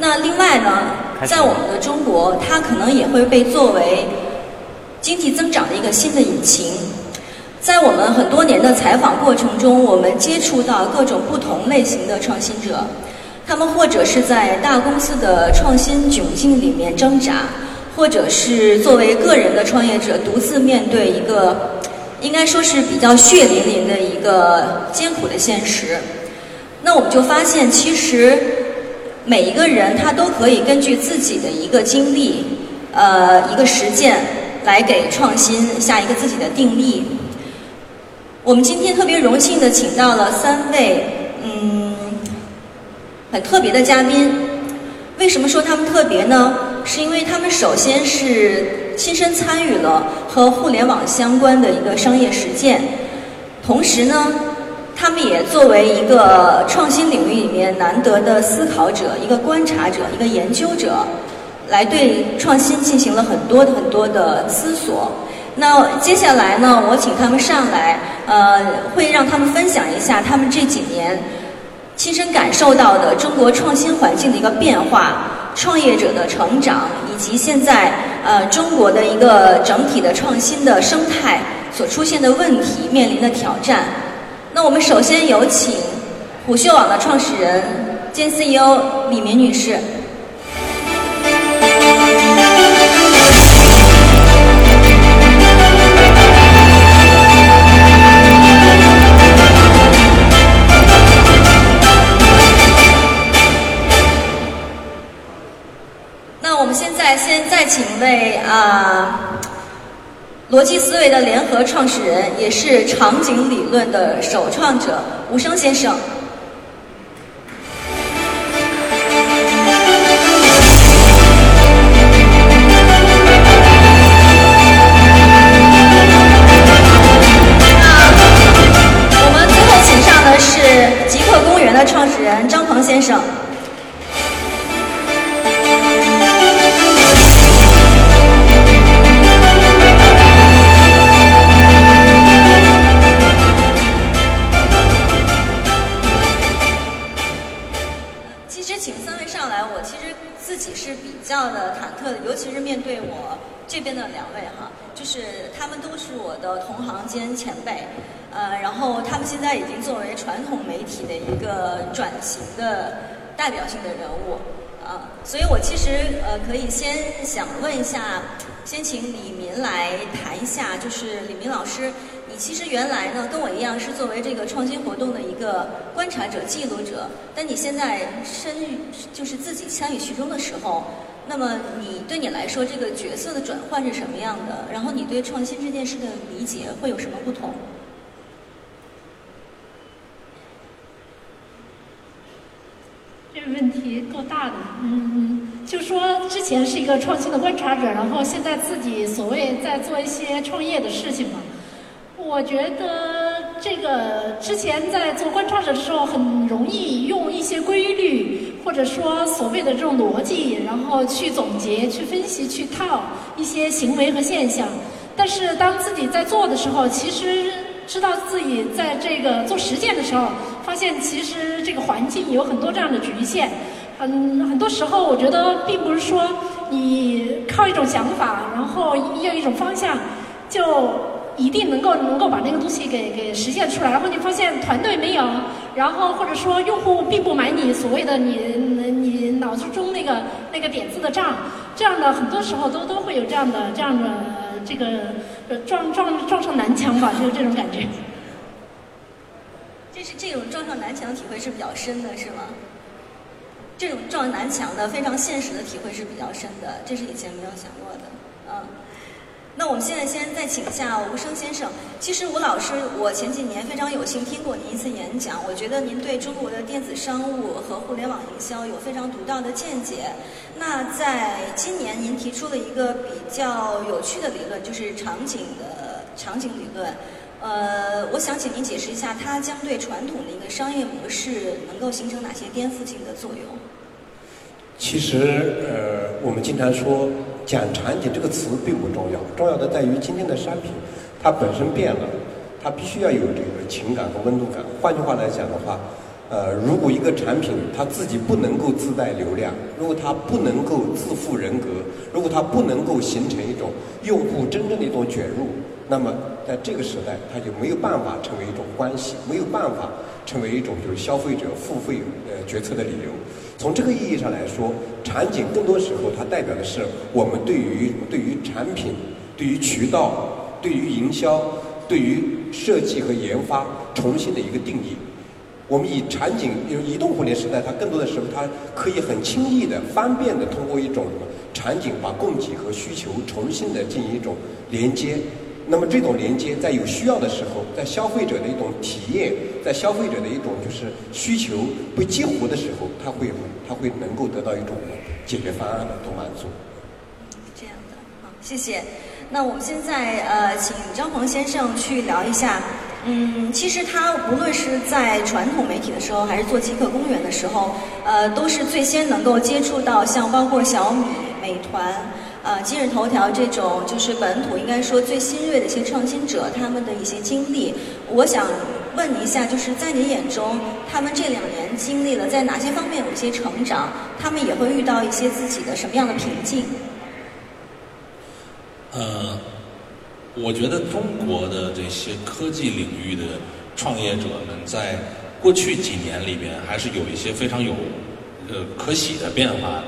那另外呢，在我们的中国，它可能也会被作为经济增长的一个新的引擎。在我们很多年的采访过程中，我们接触到各种不同类型的创新者，他们或者是在大公司的创新窘境里面挣扎，或者是作为个人的创业者独自面对一个应该说是比较血淋淋的一个艰苦的现实。那我们就发现，其实每一个人他都可以根据自己的一个经历，呃，一个实践，来给创新下一个自己的定义。我们今天特别荣幸的请到了三位，嗯，很特别的嘉宾。为什么说他们特别呢？是因为他们首先是亲身参与了和互联网相关的一个商业实践，同时呢，他们也作为一个创新领域里面难得的思考者、一个观察者、一个研究者，来对创新进行了很多很多的思索。那接下来呢，我请他们上来，呃，会让他们分享一下他们这几年亲身感受到的中国创新环境的一个变化、创业者的成长，以及现在呃中国的一个整体的创新的生态所出现的问题、面临的挑战。那我们首先有请虎嗅网的创始人兼 CEO 李明女士。那我们现在先再请位啊，逻辑思维的联合创始人，也是场景理论的首创者吴声先生。那我们最后请上的是极客公园的创始人张鹏先生。较的忐忑，尤其是面对我这边的两位哈，就是他们都是我的同行兼前辈，呃，然后他们现在已经作为传统媒体的一个转型的代表性的人物，啊，所以我其实呃可以先想问一下，先请李明来谈一下，就是李明老师，你其实原来呢跟我一样是作为这个创新活动的一个观察者、记录者，但你现在参与就是自己参与其中的时候。那么，你对你来说，这个角色的转换是什么样的？然后，你对创新这件事的理解会有什么不同？这个问题够大的，嗯，就说之前是一个创新的观察者，然后现在自己所谓在做一些创业的事情嘛。我觉得这个之前在做观察者的时候，很容易用一些规律。或者说所谓的这种逻辑，然后去总结、去分析、去套一些行为和现象。但是当自己在做的时候，其实知道自己在这个做实践的时候，发现其实这个环境有很多这样的局限。很很多时候，我觉得并不是说你靠一种想法，然后用一种方向，就。一定能够能够把那个东西给给实现出来，然后你发现团队没有，然后或者说用户并不买你所谓的你你脑子中那个那个点子的账，这样的很多时候都都会有这样的这样的这个撞撞撞上南墙吧，就是这种感觉。这是这种撞上南墙的体会是比较深的，是吗？这种撞南墙的非常现实的体会是比较深的，这是以前没有想过的，嗯。那我们现在先再请一下吴声先生。其实吴老师，我前几年非常有幸听过您一次演讲，我觉得您对中国的电子商务和互联网营销有非常独到的见解。那在今年，您提出了一个比较有趣的理论，就是场景的场景理论。呃，我想请您解释一下，它将对传统的一个商业模式能够形成哪些颠覆性的作用？其实，呃，我们经常说。讲场景这个词并不重要，重要的在于今天的商品，它本身变了，它必须要有这个情感和温度感。换句话来讲的话，呃，如果一个产品它自己不能够自带流量，如果它不能够自负人格，如果它不能够形成一种用户真正的一种卷入，那么在这个时代，它就没有办法成为一种关系，没有办法成为一种就是消费者付费呃决策的理由。从这个意义上来说，场景更多时候它代表的是我们对于对于产品、对于渠道、对于营销、对于设计和研发重新的一个定义。我们以场景，比如移动互联时代，它更多的时候，它可以很轻易的、方便的通过一种场景，把供给和需求重新的进行一种连接。那么这种连接，在有需要的时候，在消费者的一种体验，在消费者的一种就是需求被激活的时候，他会他会能够得到一种解决方案的都满足。这样的，好，谢谢。那我们现在呃，请张鹏先生去聊一下。嗯，其实他无论是在传统媒体的时候，还是做极客公园的时候，呃，都是最先能够接触到像包括小米、美团、呃今日头条这种，就是本土应该说最新锐的一些创新者，他们的一些经历。我想问一下，就是在你眼中，他们这两年经历了在哪些方面有一些成长？他们也会遇到一些自己的什么样的瓶颈？呃。我觉得中国的这些科技领域的创业者们，在过去几年里边，还是有一些非常有呃可喜的变化，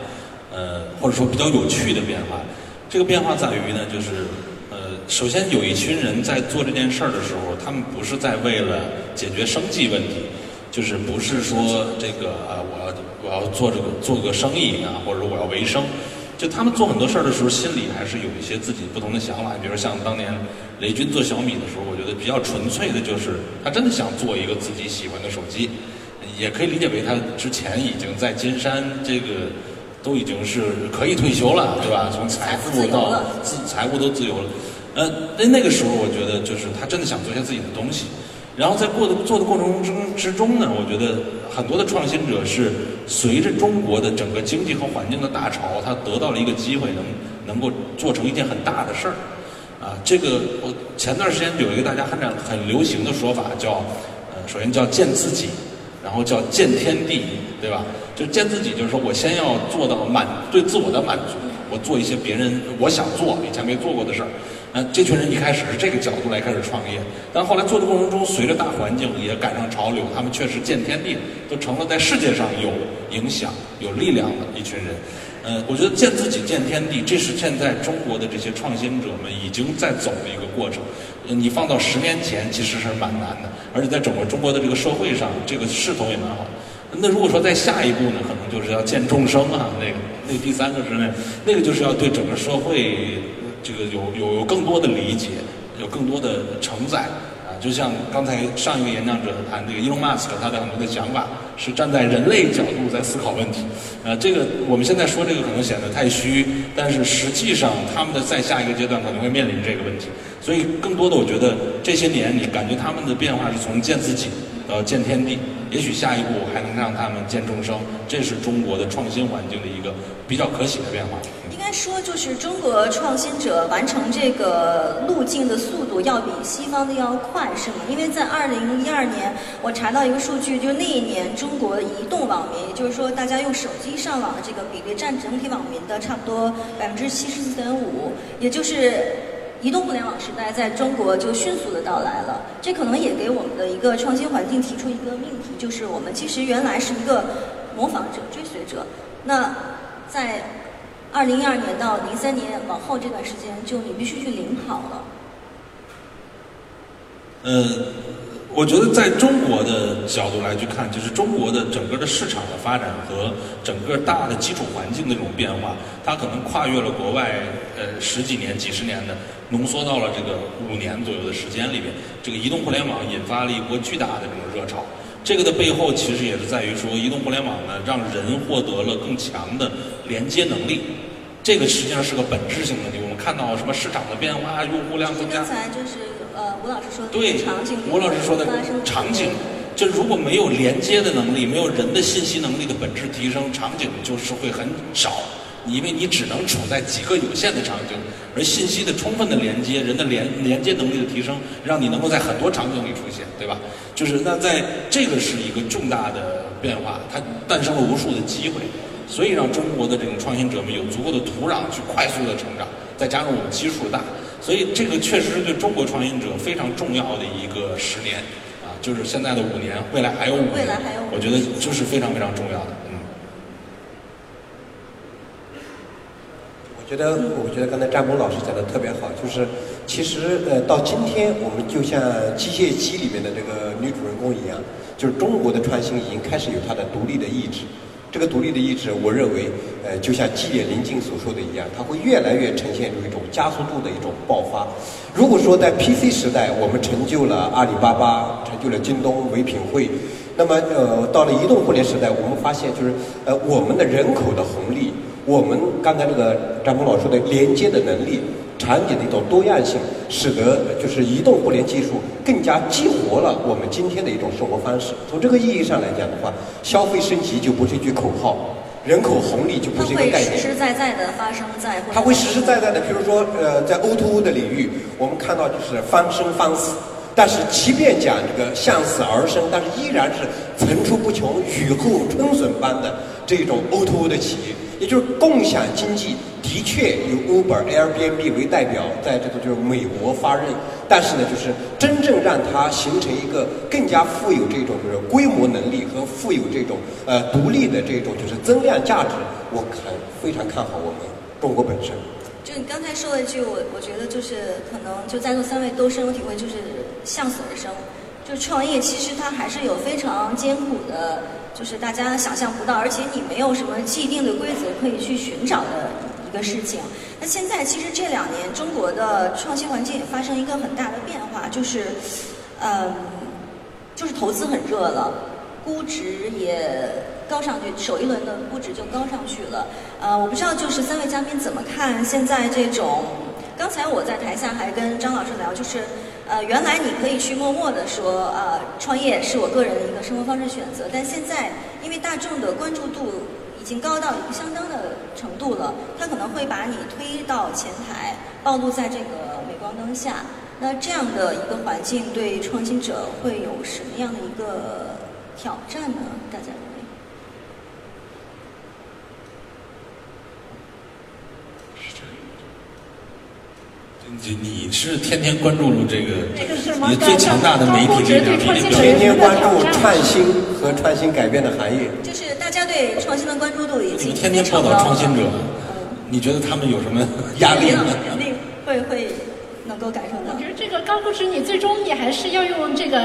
呃或者说比较有趣的变化。这个变化在于呢，就是呃首先有一群人在做这件事儿的时候，他们不是在为了解决生计问题，就是不是说这个啊我要我要做这个做个生意啊，或者我要维生。就他们做很多事儿的时候，心里还是有一些自己不同的想法。比如像当年雷军做小米的时候，我觉得比较纯粹的就是他真的想做一个自己喜欢的手机，也可以理解为他之前已经在金山这个都已经是可以退休了，对吧？从财富到自财务都自由了。呃，那那个时候我觉得就是他真的想做一下自己的东西。然后在过的做的过程中之中呢，我觉得很多的创新者是随着中国的整个经济和环境的大潮，他得到了一个机会，能能够做成一件很大的事儿。啊，这个我前段时间有一个大家很很流行的说法，叫呃，首先叫见自己，然后叫见天地，对吧？就见自己，就是说我先要做到满对自我的满足，我做一些别人我想做以前没做过的事儿。那这群人一开始是这个角度来开始创业，但后来做的过程中，随着大环境也赶上潮流，他们确实见天地，都成了在世界上有影响、有力量的一群人。呃，我觉得见自己、见天地，这是现在中国的这些创新者们已经在走的一个过程。你放到十年前，其实是蛮难的，而且在整个中国的这个社会上，这个势头也蛮好。那如果说在下一步呢，可能就是要见众生啊，那个那第三个是那，那个就是要对整个社会。这个有有有更多的理解，有更多的承载啊！就像刚才上一个演讲者谈这个 Elon Musk，他的很多的想法是站在人类角度在思考问题。呃，这个我们现在说这个可能显得太虚，但是实际上他们的在下一个阶段可能会面临这个问题。所以更多的，我觉得这些年你感觉他们的变化是从见自己呃见天地，也许下一步还能让他们见众生。这是中国的创新环境的一个比较可喜的变化。应该说就是中国创新者完成这个路径的速度要比西方的要快，是吗？因为在二零一二年，我查到一个数据，就那一年中国移动网民，也就是说大家用手机上网的这个比例占整体网民的差不多百分之七十四点五，也就是移动互联网时代在中国就迅速的到来了。这可能也给我们的一个创新环境提出一个命题，就是我们其实原来是一个模仿者、追随者，那在。二零一二年到零三年往后这段时间，就你必须去领跑了。呃，我觉得在中国的角度来去看，就是中国的整个的市场的发展和整个大的基础环境的这种变化，它可能跨越了国外呃十几年、几十年的，浓缩到了这个五年左右的时间里边。这个移动互联网引发了一波巨大的这种热潮。这个的背后其实也是在于说，移动互联网呢，让人获得了更强的连接能力。这个实际上是个本质性的问题。我们看到什么市场的变化，用户量增加。刚才就是呃，吴老师说的对场景，吴老师说的场景，就如果没有连接的能力，没有人的信息能力的本质提升，场景就是会很少。你因为你只能处在几个有限的场景，而信息的充分的连接，人的连连接能力的提升，让你能够在很多场景里出现，对吧？就是那在这个是一个重大的变化，它诞生了无数的机会，所以让中国的这种创新者们有足够的土壤去快速的成长，再加上我们基数大，所以这个确实是对中国创新者非常重要的一个十年啊。就是现在的五年，未来还有五年，我觉得就是非常非常重要的。嗯，我觉得我觉得刚才张工老师讲的特别好，就是其实呃到今天我们就像机械姬里面的这个女主人公一样，就是中国的创新已经开始有它的独立的意志。这个独立的意志，我认为，呃，就像基点临近所说的一样，它会越来越呈现出一种加速度的一种爆发。如果说在 PC 时代，我们成就了阿里巴巴，成就了京东、唯品会，那么，呃，到了移动互联时代，我们发现就是，呃，我们的人口的红利，我们刚才这个张峰老师的连接的能力。场景的一种多样性，使得就是移动互联技术更加激活了我们今天的一种生活方式。从这个意义上来讲的话，消费升级就不是一句口号，人口红利就不是一个概念。它会实实在在的发生在。它会实实在在的，比如说，呃，在 O2O 的领域，我们看到就是方生方死，但是即便讲这个向死而生，但是依然是层出不穷、雨后春笋般的这种 O2O 的企业。也就是共享经济的确由 Uber、Airbnb 为代表，在这个就是美国发轫，但是呢，就是真正让它形成一个更加富有这种就是规模能力和富有这种呃独立的这种就是增量价值，我看非常看好我们中国本身。就你刚才说了一句，我我觉得就是可能就在座三位都深有体会，就是向死而生。就创业其实它还是有非常艰苦的。就是大家想象不到，而且你没有什么既定的规则可以去寻找的一个事情。那现在其实这两年中国的创新环境也发生一个很大的变化，就是，嗯，就是投资很热了，估值也高上去，首一轮的估值就高上去了。呃，我不知道就是三位嘉宾怎么看现在这种？刚才我在台下还跟张老师聊，就是。呃，原来你可以去默默的说，呃，创业是我个人的一个生活方式选择。但现在，因为大众的关注度已经高到一个相当的程度了，他可能会把你推到前台，暴露在这个镁光灯下。那这样的一个环境对创新者会有什么样的一个挑战呢？大家？你你是天天关注这个，你最强大的媒体力量，天天关注创新和创新改变的行业。就是大家对创新的关注度已经天天报道创新者，你觉得他们有什么压力？肯定会会。能够感受到，我觉得这个高估值，你最终你还是要用这个，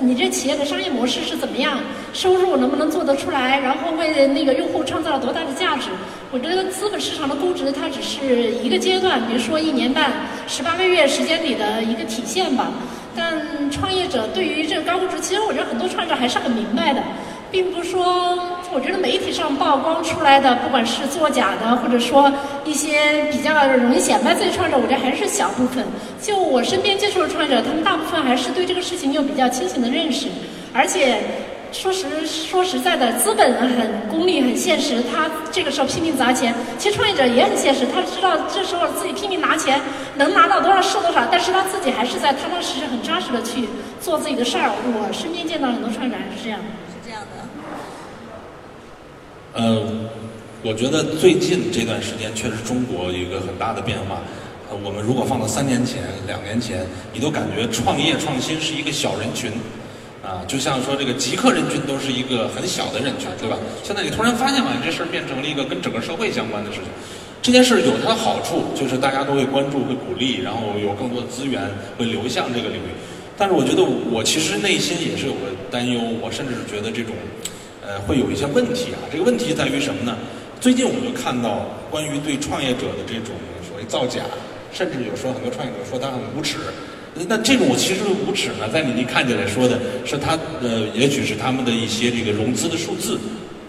你这企业的商业模式是怎么样，收入能不能做得出来，然后为那个用户创造了多大的价值？我觉得资本市场的估值它只是一个阶段，比如说一年半、十八个月时间里的一个体现吧。但创业者对于这个高估值，其实我觉得很多创业者还是很明白的。并不说，我觉得媒体上曝光出来的，不管是作假的，或者说一些比较容易显摆自己创业者，我觉得还是小部分。就我身边接触的创业者，他们大部分还是对这个事情有比较清醒的认识。而且说实说实在的，资本很功利、很现实，他这个时候拼命砸钱。其实创业者也很现实，他知道这时候自己拼命拿钱，能拿到多少是多少，但是他自己还是在踏踏实实、很扎实的去做自己的事儿。我身边见到很多创业者是这样。呃，我觉得最近这段时间确实中国一个很大的变化。呃，我们如果放到三年前、两年前，你都感觉创业创新是一个小人群，啊，就像说这个极客人群都是一个很小的人群，对吧？现在你突然发现好像这事儿变成了一个跟整个社会相关的事情。这件事儿有它的好处，就是大家都会关注、会鼓励，然后有更多的资源会流向这个领域。但是我觉得我其实内心也是有个担忧，我甚至是觉得这种。呃，会有一些问题啊。这个问题在于什么呢？最近我们就看到关于对创业者的这种所谓造假，甚至有时候很多创业者说他很无耻。那这种其实无耻呢，在你看起来说的是他呃，也许是他们的一些这个融资的数字，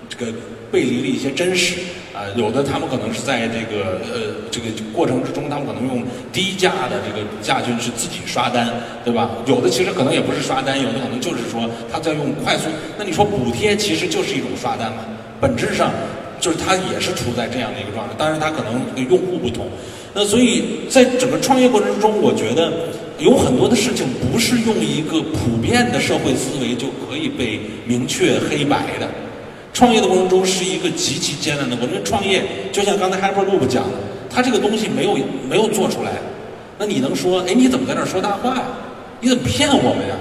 这个。背离了一些真实啊，有的他们可能是在这个呃这个过程之中，他们可能用低价的这个价军是自己刷单，对吧？有的其实可能也不是刷单，有的可能就是说他在用快速。那你说补贴其实就是一种刷单嘛？本质上，就是它也是处在这样的一个状态，当然它可能用户不同。那所以在整个创业过程之中，我觉得有很多的事情不是用一个普遍的社会思维就可以被明确黑白的。创业的过程中是一个极其艰难的过程。创业就像刚才 Hyperloop 讲的，他这个东西没有没有做出来，那你能说，哎，你怎么在这说大话呀？你怎么骗我们呀？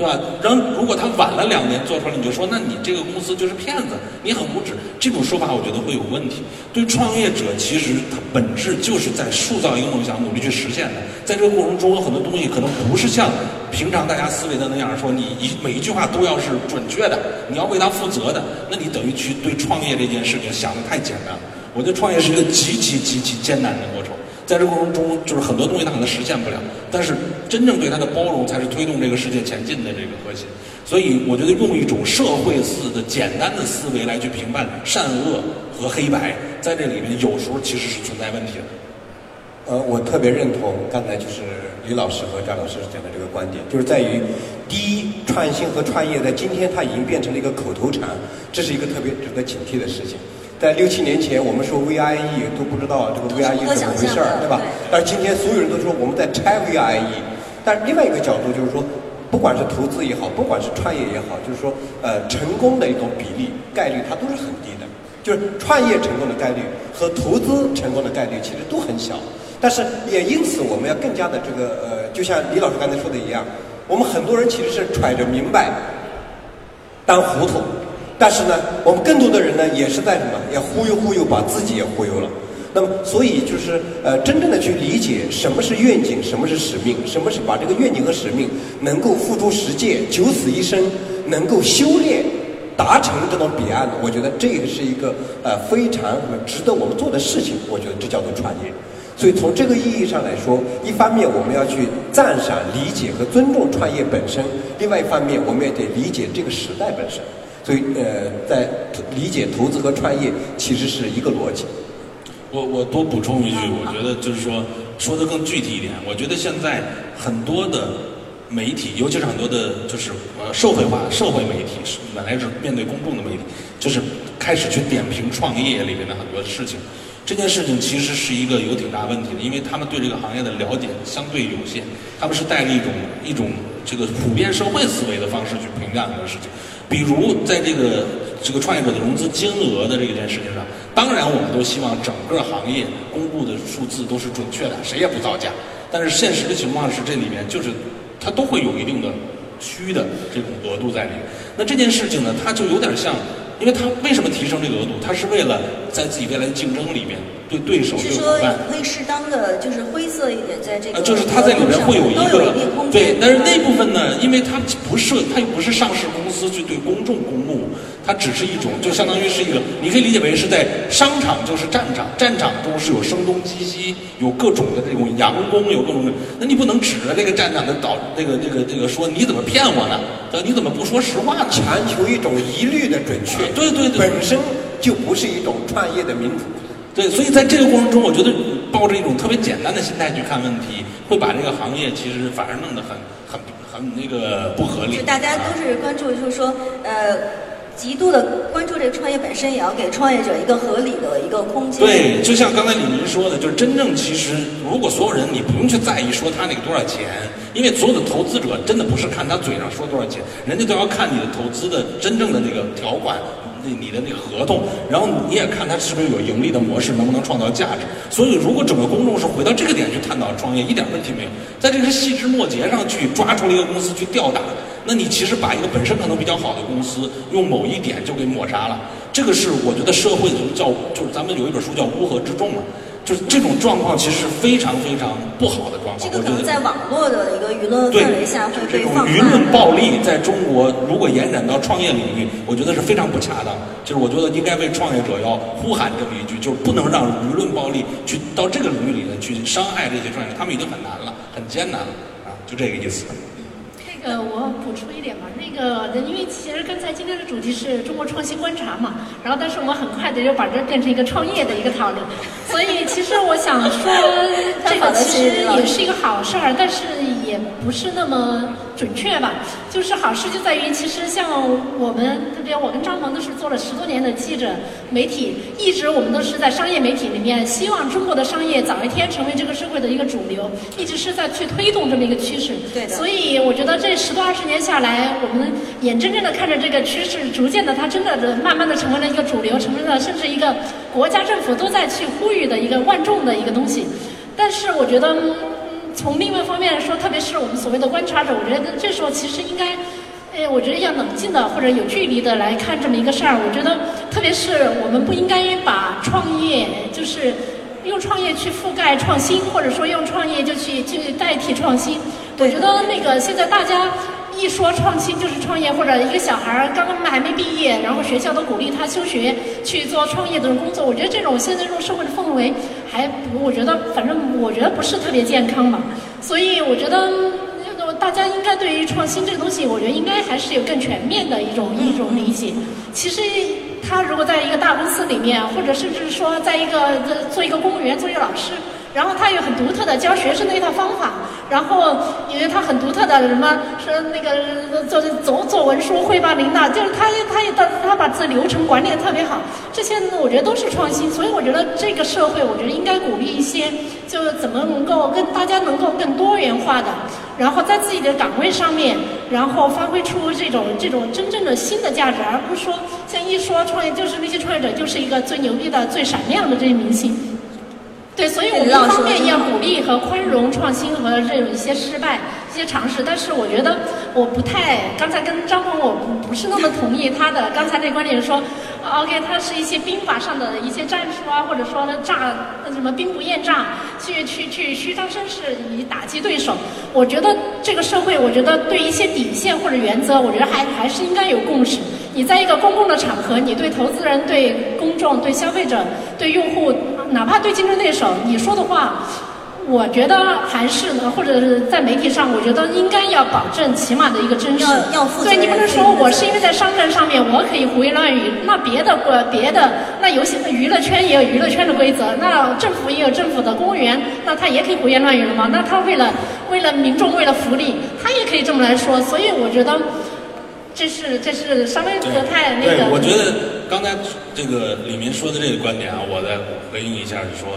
对吧？然后如果他晚了两年做出来，你就说，那你这个公司就是骗子，你很无耻。这种说法我觉得会有问题。对创业者，其实他本质就是在塑造一个梦想，努力去实现的。在这个过程中，有很多东西可能不是像平常大家思维的那样，说你一每一句话都要是准确的，你要为他负责的。那你等于去对创业这件事情想的太简单了。我觉得创业是一个极其极其艰难的过程。在这过程中，就是很多东西它可能实现不了，但是真正对它的包容才是推动这个世界前进的这个核心。所以，我觉得用一种社会式的简单的思维来去评判善恶和黑白，在这里面有时候其实是存在问题的。呃，我特别认同刚才就是李老师和张老师讲的这个观点，就是在于第一，创新和创业在今天它已经变成了一个口头禅，这是一个特别值得警惕的事情。在六七年前，我们说 VIE 都不知道这个 VIE 怎么回事儿，对吧？但是今天所有人都说我们在拆 VIE。但是另外一个角度就是说，不管是投资也好，不管是创业也好，就是说，呃，成功的一种比例概率它都是很低的。就是创业成功的概率和投资成功的概率其实都很小。但是也因此，我们要更加的这个呃，就像李老师刚才说的一样，我们很多人其实是揣着明白当糊涂。但是呢，我们更多的人呢，也是在什么？也忽悠忽悠，把自己也忽悠了。那么，所以就是呃，真正的去理解什么是愿景，什么是使命，什么是把这个愿景和使命能够付诸实践，九死一生，能够修炼达成这种彼岸，我觉得这个是一个呃非常值得我们做的事情。我觉得这叫做创业。所以从这个意义上来说，一方面我们要去赞赏、理解和尊重创业本身；另外一方面，我们也得理解这个时代本身。所以，呃，在理解投资和创业其实是一个逻辑。我我多补充一句，我觉得就是说，说的更具体一点。我觉得现在很多的媒体，尤其是很多的，就是呃社会化社会媒体，本来是面对公众的媒体，就是开始去点评创业里面的很多事情。这件事情其实是一个有挺大问题的，因为他们对这个行业的了解相对有限，他们是带着一种一种这个普遍社会思维的方式去评价很多事情。比如在这个这个创业者的融资金额的这件事情上，当然我们都希望整个行业公布的数字都是准确的，谁也不造假。但是现实的情况是，这里面就是它都会有一定的虚的这种额度在里面。那这件事情呢，它就有点像。因为它为什么提升这个额度？它是为了在自己未来的竞争里面对对手是说可以适当的就是灰色一点，在这个就是他在里面会有一个对，但是那部分呢，因为它不是它又不是上市公司去对公众公布。它只是一种，就相当于是一个，你可以理解为是在商场就是战场，战场中是有声东击西，有各种的这种佯攻，有各种的，那你不能指着那个战场的导，那个那个那个说你怎么骗我呢？你怎么不说实话呢？强求一种一律的准确，对对对，本身就不是一种创业的民主。对，所以在这个过程中，我觉得抱着一种特别简单的心态去看问题，会把这个行业其实反而弄得很很很那个不合理。就大家都是关注，就是说，呃。极度的关注这个创业本身，也要给创业者一个合理的一个空间。对，就像刚才李明说的，就是真正其实，如果所有人你不用去在意说他那个多少钱，因为所有的投资者真的不是看他嘴上说多少钱，人家都要看你的投资的真正的那个条款，那你的那合同，然后你也看它是不是有盈利的模式，能不能创造价值。所以，如果整个公众是回到这个点去探讨创业，一点问题没有。在这个细枝末节上去抓出了一个公司去吊打。那你其实把一个本身可能比较好的公司，用某一点就给抹杀了，这个是我觉得社会就是叫就是咱们有一本书叫乌合之众嘛，就是这种状况其实是非常非常不好的状况。这个可能在网络的一个舆论氛围下会被放大。舆论暴力在中国如果延展到创业领域，我觉得是非常不恰当。就是我觉得应该为创业者要呼喊这么一句，就是不能让舆论暴力去到这个领域里面去伤害这些创业者，他们已经很难了，很艰难了啊，就这个意思。这个，我补充一那个，因为其实刚才今天的主题是中国创新观察嘛，然后但是我们很快的就把这变成一个创业的一个讨论，所以其实我想说，这个其实也是一个好事儿，但是也不是那么准确吧。就是好事就在于，其实像我们特别，我跟张鹏都是做了十多年的记者媒体，一直我们都是在商业媒体里面，希望中国的商业早一天成为这个社会的一个主流，一直是在去推动这么一个趋势。对的。所以我觉得这十多二十年下来，我们眼睁睁的看着这个趋势逐渐的，它真的慢慢的成为了一个主流，成为了甚至一个国家政府都在去呼吁的一个万众的一个东西。但是我觉得。从另外一方面来说，特别是我们所谓的观察者，我觉得这时候其实应该，呃，我觉得要冷静的或者有距离的来看这么一个事儿。我觉得，特别是我们不应该把创业就是用创业去覆盖创新，或者说用创业就去去代替创新。我觉得那个现在大家。一说创新就是创业，或者一个小孩儿刚刚还没毕业，然后学校都鼓励他休学去做创业的工作。我觉得这种现在这种社会的氛围，还我觉得反正我觉得不是特别健康吧。所以我觉得大家应该对于创新这个东西，我觉得应该还是有更全面的一种一种理解。其实他如果在一个大公司里面，或者甚至说在一个做一个公务员，做一个老师。然后他有很独特的教学生的一套方法，然后因为他很独特的什么说那个做做做文书汇报领导，就是他他也他他把这流程管理的特别好，这些我觉得都是创新，所以我觉得这个社会我觉得应该鼓励一些，就怎么能够跟大家能够更多元化的，然后在自己的岗位上面，然后发挥出这种这种真正的新的价值，而不是说像一说创业就是那些创业者就是一个最牛逼的最闪亮的这些明星。对，所以我们一方面要鼓励和宽容创新和这种一些失败、一些尝试，但是我觉得我不太，刚才跟张鹏我不不是那么同意他的刚才那观点，说，OK，他是一些兵法上的一些战术啊，或者说诈什么兵不厌诈，去去去虚张声势以打击对手。我觉得这个社会，我觉得对一些底线或者原则，我觉得还还是应该有共识。你在一个公共的场合，你对投资人、对公众、对消费者、对用户。哪怕对竞争对手，你说的话，我觉得还是呢，或者是在媒体上，我觉得应该要保证起码的一个真实。要要负责。对你不能说我是因为在商战上面我可以胡言乱语，那别的呃别的那游戏娱乐圈也有娱乐圈的规则，那政府也有政府的公务员，那他也可以胡言乱语了吗？那他为了为了民众为了福利，他也可以这么来说。所以我觉得。这是这是稍微不太那个。对，我觉得刚才这个李明说的这个观点啊，我再回应一下，是说，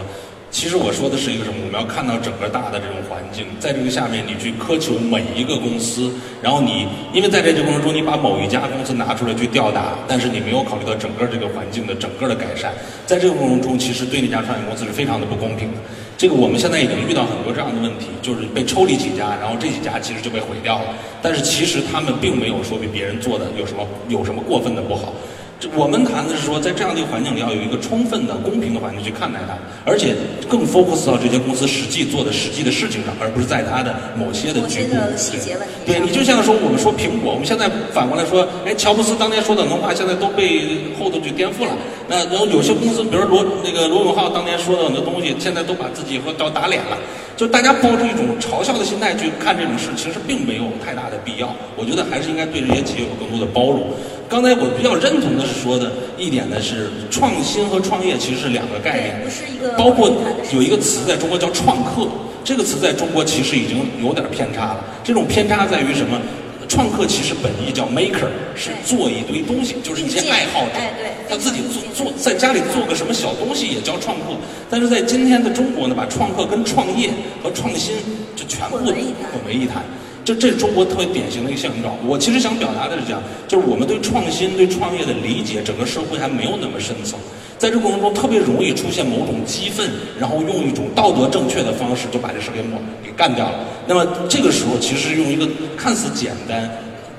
其实我说的是一个什么？我们要看到整个大的这种环境，在这个下面，你去苛求每一个公司，然后你因为在这个过程中，你把某一家公司拿出来去吊打，但是你没有考虑到整个这个环境的整个的改善，在这个过程中，其实对那家创业公司是非常的不公平的。这个我们现在已经遇到很多这样的问题，就是被抽离几家，然后这几家其实就被毁掉了。但是其实他们并没有说比别人做的有什么有什么过分的不好。我们谈的是说，在这样的一个环境里，要有一个充分的、公平的环境去看待它，而且更 focus 到这些公司实际做的实际的事情上，而不是在它的某些的局部细节问题。对你就像说，我们说苹果，我们现在反过来说，哎，乔布斯当年说的很多话，现在都被后头去颠覆了。那然后有些公司，比如罗那个罗永浩当年说的很多东西，现在都把自己和要打脸了。就大家抱着一种嘲笑的心态去看这种事，其实并没有太大的必要。我觉得还是应该对这些企业有更多的包容。刚才我比较认同的是说的一点呢，是创新和创业其实是两个概念，不是一个。包括有一个词在中国叫创客，这个词在中国其实已经有点偏差了。这种偏差在于什么？创客其实本意叫 maker，是做一堆东西，就是一些爱好者，他自己做做在家里做个什么小东西也叫创客。但是在今天的中国呢，把创客跟创业和创新就全部混为一谈。就这是中国特别典型的一个现状。我其实想表达的是这样，就是我们对创新、对创业的理解，整个社会还没有那么深层。在这过程中，特别容易出现某种激愤，然后用一种道德正确的方式就把这事给抹给干掉了。那么这个时候，其实用一个看似简单，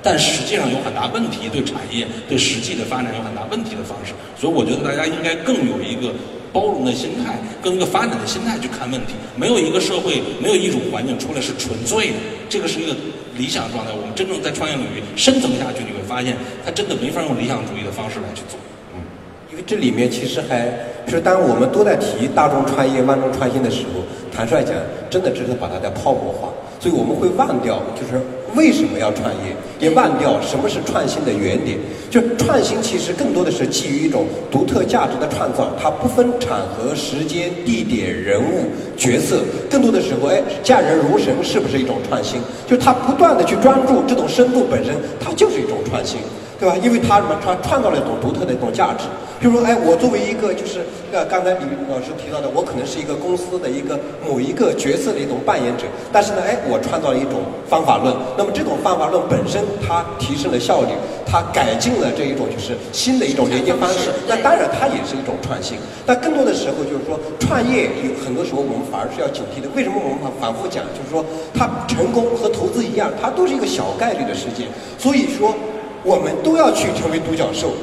但实际上有很大问题，对产业、对实际的发展有很大问题的方式。所以，我觉得大家应该更有一个。包容的心态，跟一个发展的心态去看问题。没有一个社会，没有一种环境出来是纯粹的。这个是一个理想状态。我们真正在创业领域深层下去，你会发现，它真的没法用理想主义的方式来去做。嗯，因为这里面其实还，就是当我们都在提大众创业、万众创新的时候，坦率讲，真的只是把它在泡沫化。所以我们会忘掉，就是为什么要创业，也忘掉什么是创新的原点。就创新其实更多的是基于一种独特价值的创造，它不分场合、时间、地点、人物、角色，更多的时候，哎，驾人如神是不是一种创新？就他不断的去专注这种深度本身，它就是一种创新。对吧？因为他什么？他创造了一种独特的一种价值。比如说，哎，我作为一个就是呃，刚才李老师提到的，我可能是一个公司的一个某一个角色的一种扮演者。但是呢，哎，我创造了一种方法论。那么这种方法论本身，它提升了效率，它改进了这一种就是新的一种连接方式。那当然，它也是一种创新。但更多的时候就是说，创业有很多时候我们反而是要警惕的。为什么我们反反复讲？就是说，它成功和投资一样，它都是一个小概率的事件。所以说。我们都要去成为独角兽，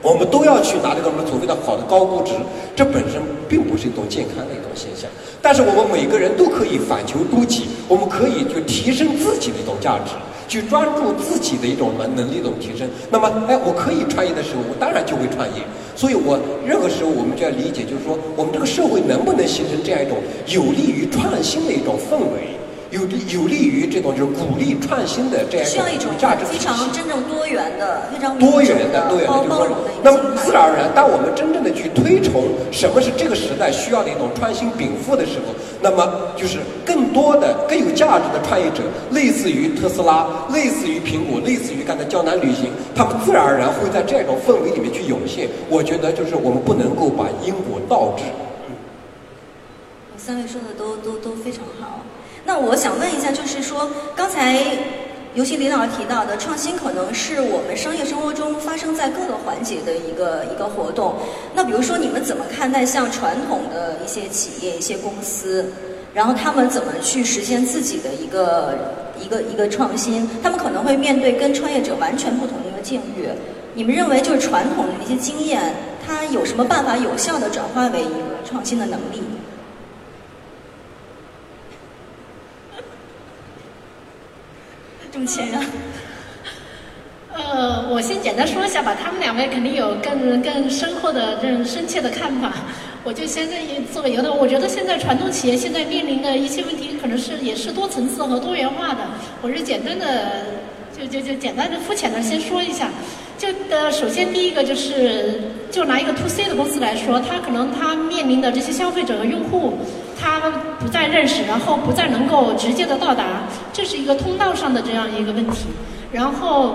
我们都要去拿这个什么所谓的好的高估值，这本身并不是一种健康的一种现象。但是我们每个人都可以反求诸己，我们可以就提升自己的一种价值，去专注自己的一种能能力的提升。那么，哎，我可以创业的时候，我当然就会创业。所以我任何时候我们就要理解，就是说，我们这个社会能不能形成这样一种有利于创新的一种氛围？有利有利于这种就是鼓励创新的这样一种价值非常真正多元的、非常多元的、多元的包容的那么自然而然，当我们真正的去推崇什么是这个时代需要的一种创新禀赋的时候，那么就是更多的更有价值的创业者，类似于特斯拉、类似于苹果、类似于刚才江南旅行，他们自然而然会在这种氛围里面去涌现。我觉得就是我们不能够把因果倒置。三位说的都都都非常好。那我想问一下，就是说，刚才尤其李老师提到的创新，可能是我们商业生活中发生在各个环节的一个一个活动。那比如说，你们怎么看待像传统的一些企业、一些公司，然后他们怎么去实现自己的一个一个一个创新？他们可能会面对跟创业者完全不同的一个境遇。你们认为，就是传统的那些经验，它有什么办法有效的转化为一个创新的能力？主持人，呃，我先简单说一下吧。他们两位肯定有更更深厚的、更深切的看法。我就先在作为有的，我觉得现在传统企业现在面临的一些问题，可能是也是多层次和多元化的。我是简单的，就就就简单的、肤浅的先说一下。就呃，首先第一个就是，就拿一个 to C 的公司来说，它可能它面临的这些消费者和用户。他不再认识，然后不再能够直接的到达，这是一个通道上的这样一个问题。然后，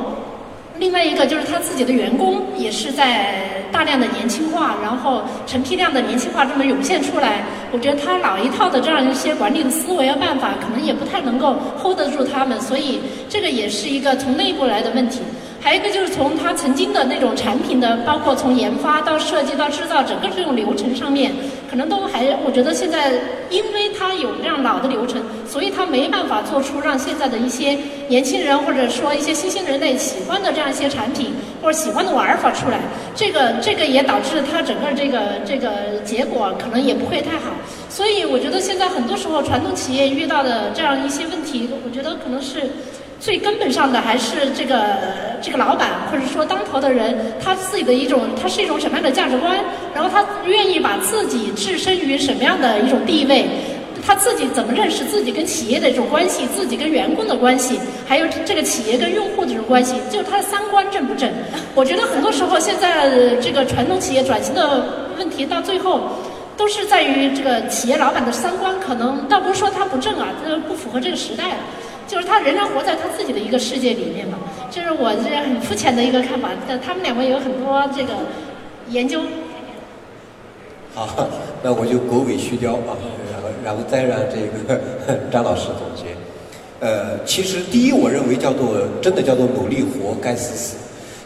另外一个就是他自己的员工也是在大量的年轻化，然后成批量的年轻化这么涌现出来。我觉得他老一套的这样一些管理的思维和办法，可能也不太能够 hold 得住他们，所以这个也是一个从内部来的问题。还有一个就是从他曾经的那种产品的，包括从研发到设计到制造整个这种流程上面，可能都还，我觉得现在因为他有这样老的流程，所以他没办法做出让现在的一些年轻人或者说一些新兴人类喜欢的这样一些产品或者喜欢的玩法出来。这个这个也导致他整个这个这个结果可能也不会太好。所以我觉得现在很多时候传统企业遇到的这样一些问题，我觉得可能是。最根本上的还是这个这个老板或者说当头的人，他自己的一种，他是一种什么样的价值观？然后他愿意把自己置身于什么样的一种地位？他自己怎么认识自己跟企业的这种关系？自己跟员工的关系？还有这个企业跟用户的这种关系？就他的三观正不正？我觉得很多时候现在这个传统企业转型的问题，到最后都是在于这个企业老板的三观可能倒不是说他不正啊，这不符合这个时代。就是他仍然活在他自己的一个世界里面嘛，就是我这很肤浅的一个看法。但他们两位有很多这个研究。好，那我就狗尾续貂啊，然后然后再让这个 张老师总结。呃，其实第一，我认为叫做真的叫做努力活该死死。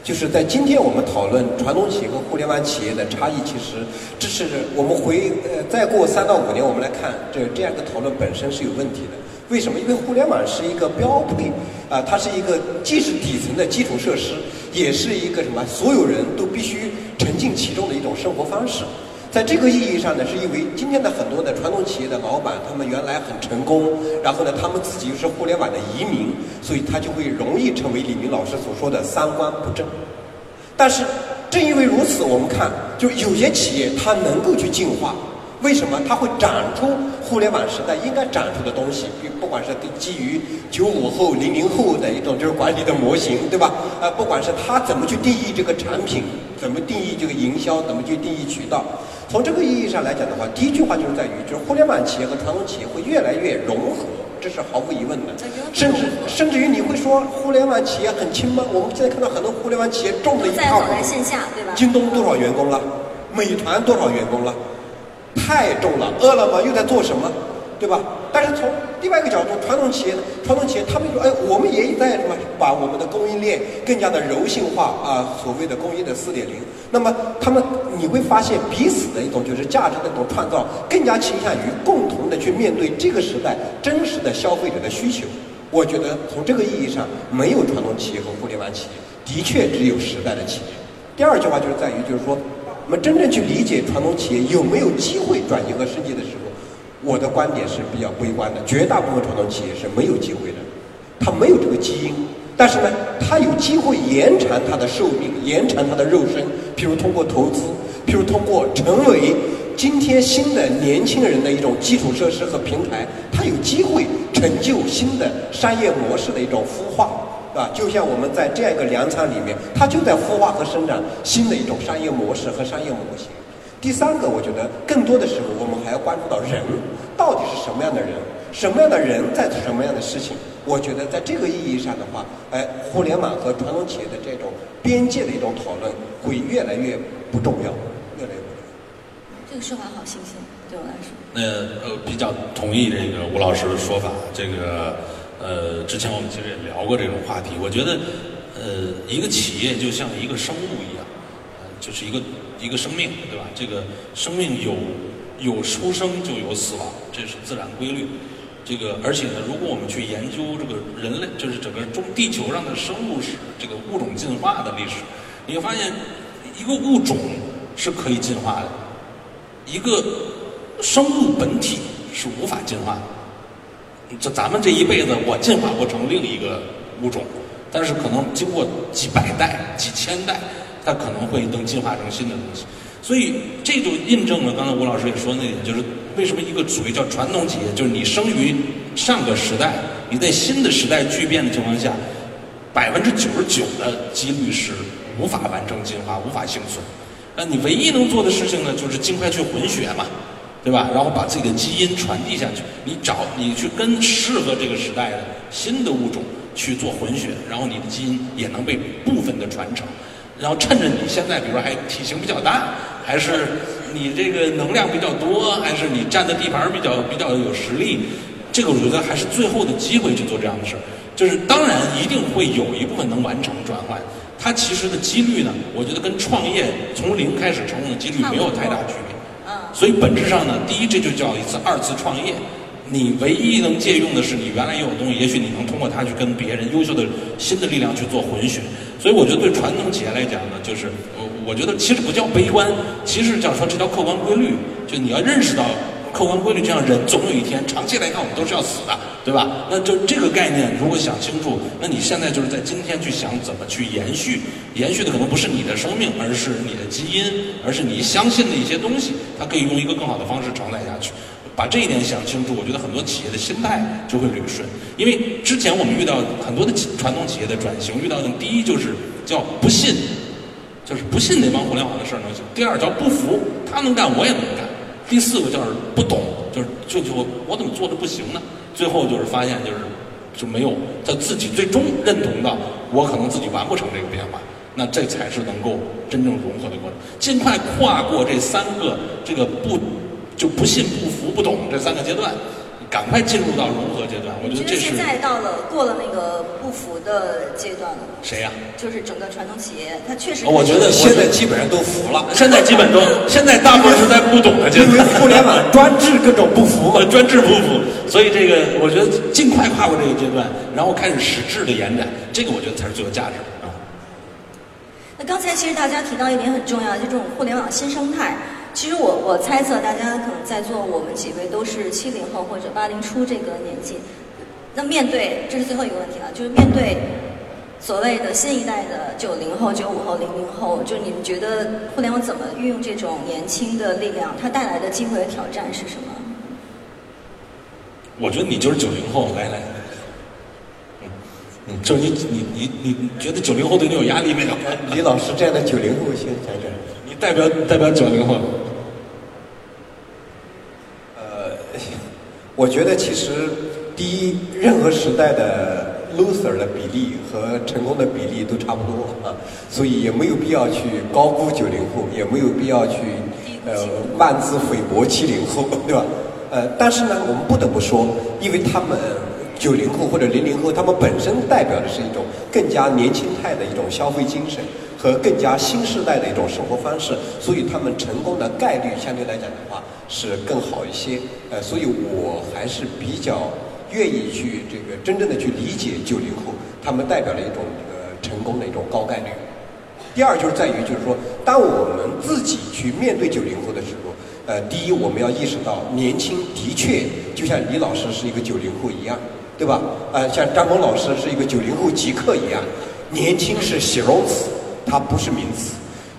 就是在今天我们讨论传统企业和互联网企业的差异，其实这是我们回呃再过三到五年我们来看，这这样一个讨论本身是有问题的。为什么？因为互联网是一个标配，啊，它是一个既是底层的基础设施，也是一个什么？所有人都必须沉浸其中的一种生活方式。在这个意义上呢，是因为今天的很多的传统企业的老板，他们原来很成功，然后呢，他们自己又是互联网的移民，所以他就会容易成为李明老师所说的三观不正。但是正因为如此，我们看，就有些企业它能够去进化。为什么它会长出互联网时代应该长出的东西？比不管是基于九五后、零零后的一种就是管理的模型，对吧？呃，不管是他怎么去定义这个产品，怎么定义这个营销，怎么去定义渠道。从这个意义上来讲的话，第一句话就是在于，就是互联网企业和传统企业会越来越融合，这是毫无疑问的。甚至甚至于你会说，互联网企业很轻吗？我们现在看到很多互联网企业重的一套。在线下，对吧？京东多少员工了？美团多少员工了？太重了，饿了么又在做什么，对吧？但是从另外一个角度，传统企业，传统企业他们说，哎，我们也在什么，把我们的供应链更加的柔性化啊，所谓的工业的四点零。那么他们你会发现彼此的一种就是价值的一种创造，更加倾向于共同的去面对这个时代真实的消费者的需求。我觉得从这个意义上，没有传统企业和互联网企业，的确只有时代的企业。第二句话就是在于，就是说。我们真正去理解传统企业有没有机会转型和升级的时候，我的观点是比较悲观的。绝大部分传统企业是没有机会的，它没有这个基因。但是呢，它有机会延长它的寿命，延长它的肉身。譬如通过投资，譬如通过成为今天新的年轻人的一种基础设施和平台，它有机会成就新的商业模式的一种孵化。啊，就像我们在这样一个粮仓里面，它就在孵化和生长新的一种商业模式和商业模型。第三个，我觉得更多的时候，我们还要关注到人到底是什么样的人，什么样的人在做什么样的事情。我觉得在这个意义上的话，哎，互联网和传统企业的这种边界的一种讨论会越来越不重要，越来越不重要。这个说法好新鲜，对我来说。那呃，比较同意这个吴老师的说法，这个。呃，之前我们其实也聊过这种话题。我觉得，呃，一个企业就像一个生物一样，呃，就是一个一个生命，对吧？这个生命有有出生就有死亡，这是自然规律。这个而且呢，如果我们去研究这个人类，就是整个中地球上的生物史，这个物种进化的历史，你会发现，一个物种是可以进化的，一个生物本体是无法进化的。这咱们这一辈子，我进化不成另一个物种，但是可能经过几百代、几千代，它可能会能进化成新的东西。所以这就印证了刚才吴老师也说那点，就是为什么一个属于叫传统企业，就是你生于上个时代，你在新的时代巨变的情况下，百分之九十九的几率是无法完成进化、无法幸存。那你唯一能做的事情呢，就是尽快去混血嘛。对吧？然后把自己的基因传递下去，你找你去跟适合这个时代的新的物种去做混血，然后你的基因也能被部分的传承。然后趁着你现在，比如说还体型比较大，还是你这个能量比较多，还是你占的地盘比较比较有实力，这个我觉得还是最后的机会去做这样的事儿。就是当然一定会有一部分能完成转换，它其实的几率呢，我觉得跟创业从零开始成功的几率没有太大区别。所以本质上呢，第一这就叫一次二次创业，你唯一能借用的是你原来有的东西，也许你能通过它去跟别人优秀的新的力量去做混血。所以我觉得对传统企业来讲呢，就是我我觉得其实不叫悲观，其实叫说这叫客观规律，就你要认识到。客观规律，这样人总有一天，长期来看我们都是要死的，对吧？那就这个概念，如果想清楚，那你现在就是在今天去想怎么去延续，延续的可能不是你的生命，而是你的基因，而是你相信的一些东西，它可以用一个更好的方式承载下去。把这一点想清楚，我觉得很多企业的心态就会捋顺。因为之前我们遇到很多的传统企业的转型，遇到的第一就是叫不信，就是不信那帮互联网的事儿能行；第二叫不服，他能干我也能干。第四个就是不懂，就是就就我怎么做的不行呢？最后就是发现就是就没有他自己最终认同到我可能自己完不成这个变化，那这才是能够真正融合的过程。尽快跨过这三个这个不就不信不服不懂这三个阶段。赶快进入到融合阶段，我觉得这是现在到了过了那个不服的阶段了。谁呀？就是整个传统企业，它确实。我觉得现在基本上都服了。现在基本都，现在大部分是在不懂的阶段。互联网专治各种不服，专治不服。所以这个，我觉得尽快跨过这个阶段，然后开始实质的延展，这个我觉得才是最有价值的啊。那刚才其实大家提到一点很重要，就这种互联网新生态。其实我我猜测，大家可能在座我们几位都是七零后或者八零初这个年纪。那面对这是最后一个问题了，就是面对所谓的新一代的九零后、九五后、零零后，就你们觉得互联网怎么运用这种年轻的力量？它带来的机会和挑战是什么？我觉得你就是九零后，来来，嗯嗯，就是你你你你觉得九零后对你有压力没有？李老师这样的九零后先讲讲。你代表代表九零后。呃，我觉得其实第一，任何时代的 loser 的比例和成功的比例都差不多啊，所以也没有必要去高估九零后，也没有必要去呃妄自菲薄七零后，对吧？呃，但是呢，我们不得不说，因为他们九零后或者零零后，他们本身代表的是一种更加年轻态的一种消费精神和更加新时代的一种生活方式，所以他们成功的概率相对来讲的话是更好一些。呃，所以我还是比较愿意去这个真正的去理解九零后，他们代表了一种呃成功的一种高概率。第二就是在于，就是说，当我们自己去面对九零后的时候，呃，第一我们要意识到，年轻的确就像李老师是一个九零后一样，对吧？呃，像张萌老师是一个九零后极客一样，年轻是形容词，它不是名词。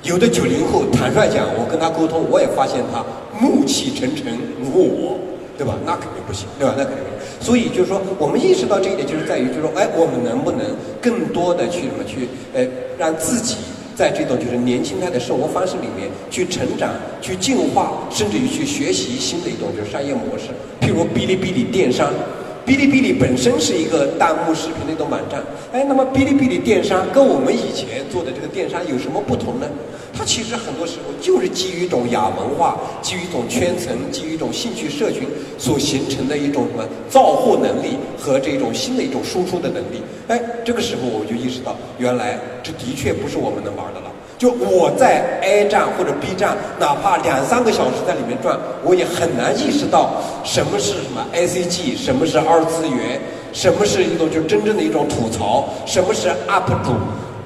有的九零后，坦率讲，我跟他沟通，我也发现他暮气沉沉如我，对吧？那肯定不行，对吧？那肯定不行。所以就是说，我们意识到这一点，就是在于，就是说，哎，我们能不能更多的去什么去，呃，让自己。在这种就是年轻态的生活方式里面去成长、去进化，甚至于去学习新的一种就是商业模式。譬如哔哩哔哩电商，哔哩哔哩本身是一个弹幕视频的一种网站，哎，那么哔哩哔哩电商跟我们以前做的这个电商有什么不同呢？它其实很多时候就是基于一种亚文化、基于一种圈层、基于一种兴趣社群所形成的一种什么造货能力和这种新的一种输出的能力。哎，这个时候我就意识到，原来这的确不是我们能玩的了。就我在 A 站或者 B 站，哪怕两三个小时在里面转，我也很难意识到什么是什么 ACG，什么是二次元，什么是一种就真正的一种吐槽，什么是 UP 主，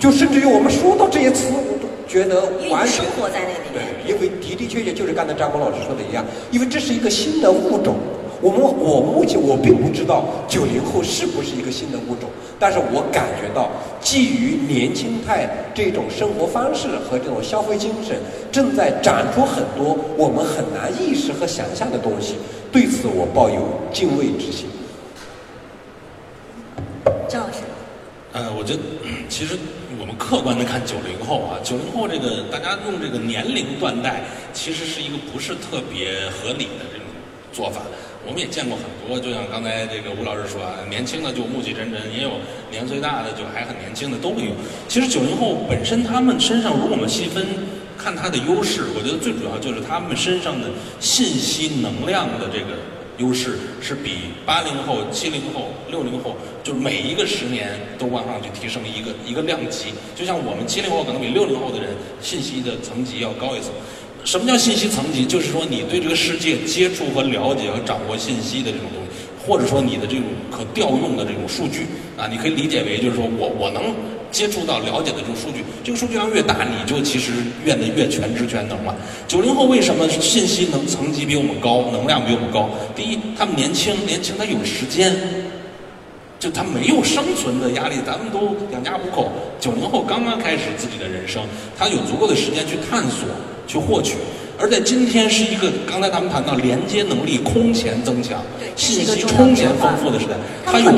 就甚至于我们说到这些词，我都觉得完全生活在那里面。对，因为的的确确就是刚才张博老师说的一样，因为这是一个新的物种。我们我目前我并不知道九零后是不是一个新的物种，但是我感觉到基于年轻态这种生活方式和这种消费精神，正在长出很多我们很难意识和想象的东西。对此，我抱有敬畏之心。张老师，呃，我觉得其实我们客观的看九零后啊，九零后这个大家用这个年龄断代，其实是一个不是特别合理的这种做法。我们也见过很多，就像刚才这个吴老师说啊，年轻的就暮气沉沉，也有年岁大的就还很年轻的都会有。其实九零后本身他们身上，如果我们细分看他的优势，我觉得最主要就是他们身上的信息能量的这个优势是比八零后、七零后、六零后，就是每一个十年都往上去提升一个一个量级。就像我们七零后可能比六零后的人信息的层级要高一层。什么叫信息层级？就是说你对这个世界接触和了解和掌握信息的这种东西，或者说你的这种可调用的这种数据啊，你可以理解为就是说我我能接触到了解的这种数据，这个数据量越大，你就其实变得越全知全能了。九零后为什么信息能层级比我们高，能量比我们高？第一，他们年轻，年轻他有时间，就他没有生存的压力，咱们都养家糊口。九零后刚刚开始自己的人生，他有足够的时间去探索。去获取，而在今天是一个刚才咱们谈到连接能力空前增强、信息空前丰富的时代，它有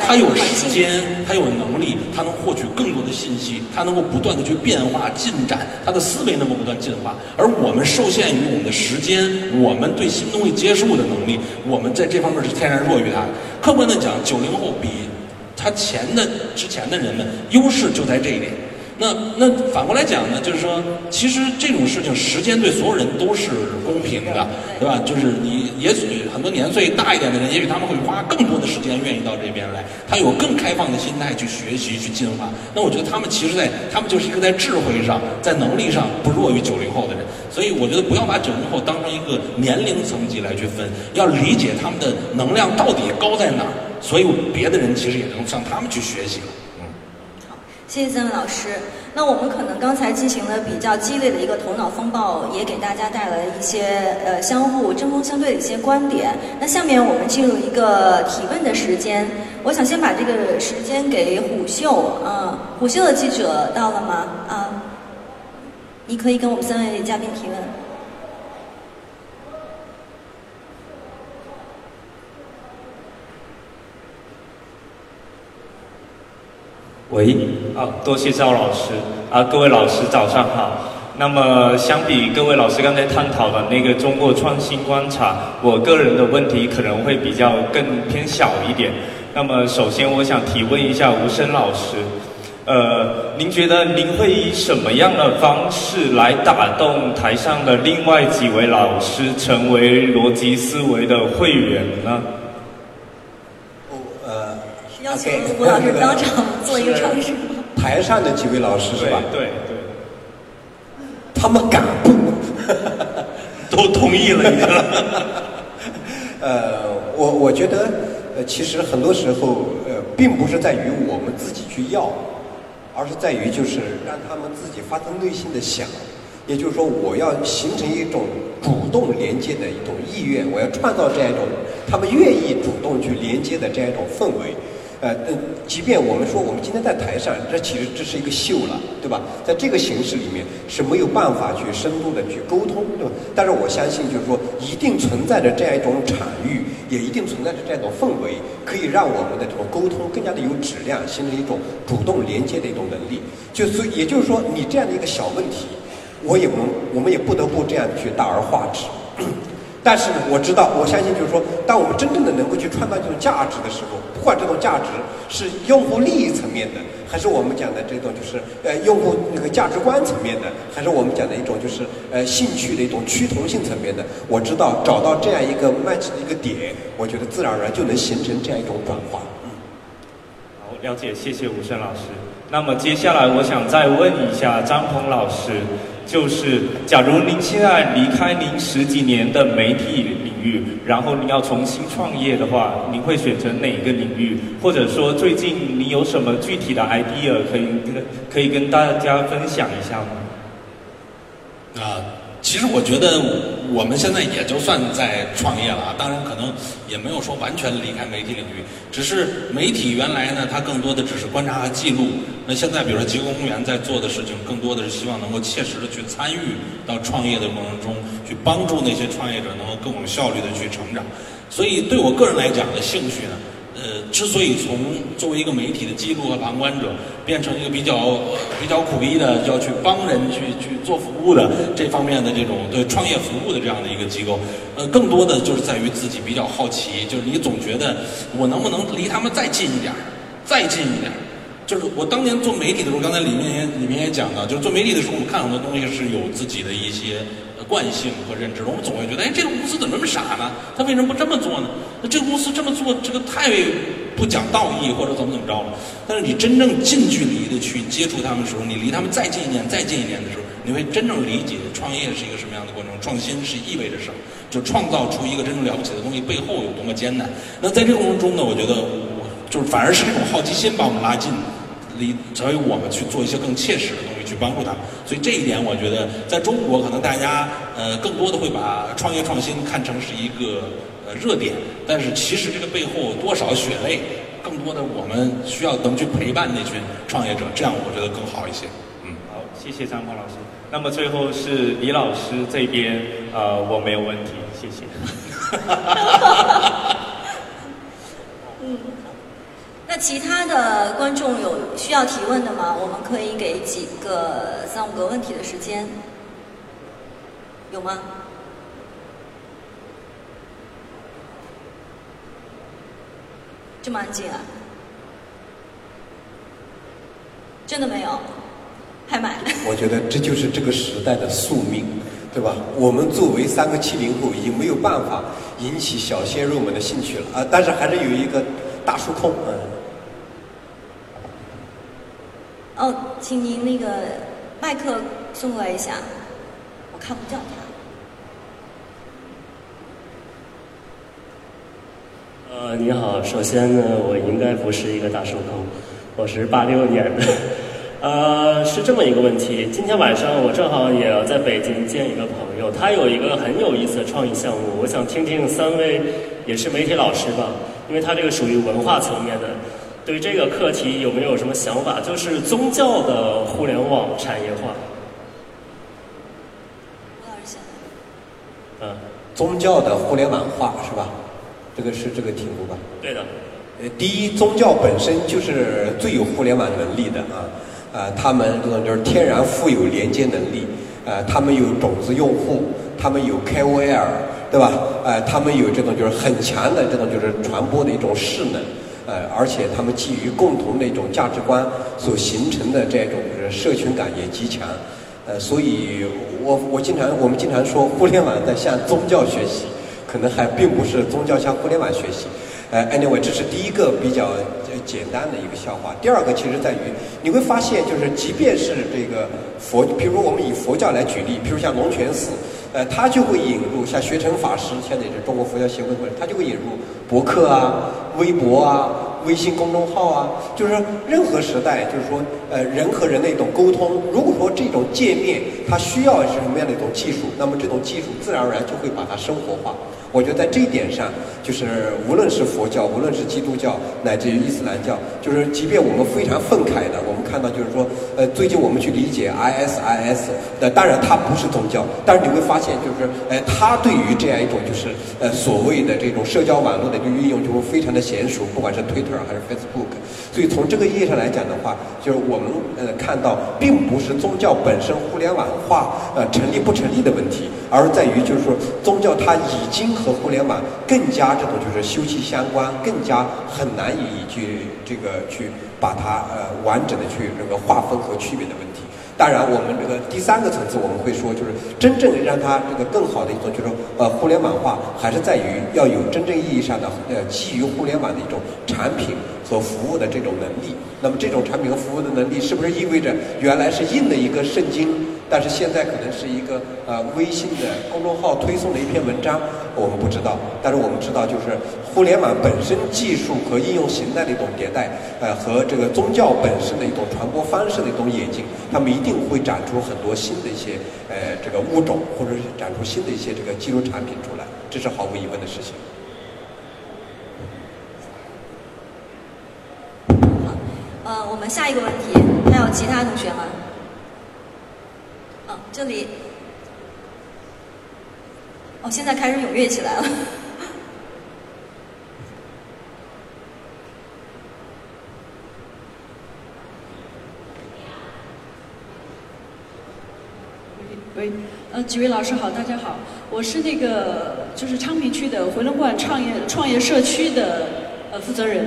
它有时间，它有能力，它能获取更多的信息，它能够不断的去变化进展，它的思维能够不断进化。而我们受限于我们的时间，我们对新东西接受的能力，我们在这方面是天然弱于它。客观的讲，九零后比他前的之前的人们优势就在这一点。那那反过来讲呢，就是说，其实这种事情，时间对所有人都是公平的，对吧？就是你也许很多年岁大一点的人，也许他们会花更多的时间愿意到这边来，他有更开放的心态去学习、去进化。那我觉得他们其实，在他们就是一个在智慧上、在能力上不弱于九零后的人。所以我觉得不要把九零后当成一个年龄层级来去分，要理解他们的能量到底高在哪儿。所以别的人其实也能向他们去学习了。谢谢三位老师。那我们可能刚才进行了比较激烈的一个头脑风暴，也给大家带来一些呃相互针锋相对的一些观点。那下面我们进入一个提问的时间，我想先把这个时间给虎嗅啊，虎嗅的记者到了吗？啊，你可以跟我们三位嘉宾提问。喂，啊，多谢赵老师啊，各位老师早上好。那么，相比各位老师刚才探讨的那个中国创新观察，我个人的问题可能会比较更偏小一点。那么，首先我想提问一下吴声老师，呃，您觉得您会以什么样的方式来打动台上的另外几位老师，成为逻辑思维的会员呢？邀请吴老师当场 做一个尝试。台上的几位老师是吧？对对。他们敢不？都同意了已经。呃，我我觉得，呃，其实很多时候，呃，并不是在于我们自己去要，而是在于就是让他们自己发自内心的想。也就是说，我要形成一种主动连接的一种意愿，我要创造这样一种他们愿意主动去连接的这样一种氛围。呃，嗯，即便我们说我们今天在台上，这其实这是一个秀了，对吧？在这个形式里面是没有办法去深度的去沟通，对吧？但是我相信，就是说，一定存在着这样一种场域，也一定存在着这样一种氛围，可以让我们的这种沟通更加的有质量，形成一种主动连接的一种能力。就所以，也就是说，你这样的一个小问题，我也能，我们也不得不这样去大而化之。但是，我知道，我相信，就是说，当我们真正的能够去创造这种价值的时候，不管这种价值是用户利益层面的，还是我们讲的这种就是呃用户那个价值观层面的，还是我们讲的一种就是呃兴趣的一种趋同性层面的，我知道找到这样一个 match 的一个点，我觉得自然而然就能形成这样一种转化。嗯，好，了解，谢谢吴胜老师。那么接下来我想再问一下张鹏老师。就是，假如您现在离开您十几年的媒体然后你要重新创业的话，你会选择哪个领域？或者说，最近你有什么具体的 idea 可以跟可以跟大家分享一下吗？啊。其实我觉得我们现在也就算在创业了啊，当然可能也没有说完全离开媒体领域，只是媒体原来呢，它更多的只是观察和记录。那现在比如说极光公园在做的事情，更多的是希望能够切实的去参与到创业的过程中，去帮助那些创业者能够更有效率的去成长。所以对我个人来讲的兴趣呢。呃，之所以从作为一个媒体的记录和旁观者，变成一个比较比较苦逼的要去帮人去去做服务的这方面的这种对创业服务的这样的一个机构，呃，更多的就是在于自己比较好奇，就是你总觉得我能不能离他们再近一点儿，再近一点儿。就是我当年做媒体的时候，刚才里面也里面也讲到，就是做媒体的时候，我们看很多东西是有自己的一些惯性和认知。我们总会觉得，哎，这个公司怎么那么傻呢？他为什么不这么做呢？那这个公司这么做，这个太不讲道义，或者怎么怎么着了？但是你真正近距离的去接触他们的时候，你离他们再近一点、再近一点的时候，你会真正理解创业是一个什么样的过程，创新是意味着什么，就创造出一个真正了不起的东西背后有多么艰难。那在这个过程中呢，我觉得。就是反而是这种好奇心把我们拉近，离所以我们去做一些更切实的东西去帮助他们。所以这一点，我觉得在中国可能大家呃更多的会把创业创新看成是一个呃热点，但是其实这个背后多少血泪，更多的我们需要能去陪伴那群创业者，这样我觉得更好一些。嗯，好，谢谢张鹏老师。那么最后是李老师这边，呃，我没有问题，谢谢。嗯。那其他的观众有需要提问的吗？我们可以给几个三五个问题的时间，有吗？这么安静啊？真的没有？还买？我觉得这就是这个时代的宿命，对吧？我们作为三个七零后，已经没有办法引起小鲜肉们的兴趣了啊！但是还是有一个大叔控，嗯。哦，请您那个麦克送过来一下，我看不见他。呃，你好，首先呢，我应该不是一个大叔控，我是八六年的，呃，是这么一个问题。今天晚上我正好也要在北京见一个朋友，他有一个很有意思的创意项目，我想听听三位也是媒体老师吧，因为他这个属于文化层面的，对这个课题有没有什么想法？就是宗教的互联网产业化。嗯，宗教的互联网化是吧？这个是这个题目吧？对的。呃，第一，宗教本身就是最有互联网能力的啊，呃，他们这种就是天然富有连接能力，呃，他们有种子用户，他们有 KOL，对吧？呃，他们有这种就是很强的这种就是传播的一种势能，呃，而且他们基于共同的一种价值观所形成的这种社群感也极强，呃，所以我我经常我们经常说互联网在向宗教学习，可能还并不是宗教向互联网学习。呃，anyway，这是第一个比较简单的一个笑话。第二个其实在于，你会发现，就是即便是这个佛，比如我们以佛教来举例，比如像龙泉寺，呃，他就会引入像学成法师，现在是中国佛教协会会，他就会引入博客啊、微博啊、微信公众号啊，就是说任何时代，就是说呃人和人的一种沟通，如果说这种界面它需要是什么样的一种技术，那么这种技术自然而然就会把它生活化。我觉得在这一点上，就是无论是佛教，无论是基督教，乃至于伊斯兰教，就是即便我们非常愤慨的，我们看到就是说，呃，最近我们去理解 ISIS，呃，当然它不是宗教，但是你会发现就是，呃，它对于这样一种就是呃所谓的这种社交网络的一个运用，就会非常的娴熟，不管是 Twitter 还是 Facebook。所以从这个意义上来讲的话，就是我们呃看到，并不是宗教本身互联网化呃成立不成立的问题，而在于就是说宗教它已经。和互联网更加这种就是休戚相关，更加很难以去这个去把它呃完整的去这个划分和区别的问题。当然，我们这个第三个层次我们会说，就是真正让它这个更好的一种就是呃互联网化，还是在于要有真正意义上的呃基于互联网的一种产品和服务的这种能力。那么这种产品和服务的能力，是不是意味着原来是印的一个圣经？但是现在可能是一个呃微信的公众号推送的一篇文章，我们不知道。但是我们知道，就是互联网本身技术和应用形态的一种迭代，呃，和这个宗教本身的一种传播方式的一种演进，他们一定会展出很多新的一些呃这个物种，或者是展出新的一些这个技术产品出来，这是毫无疑问的事情。好，呃，我们下一个问题，还有其他同学吗？这里，哦，现在开始踊跃起来了。喂，呃，几位老师好，大家好，我是那个就是昌平区的回龙观创业创业社区的呃负责人。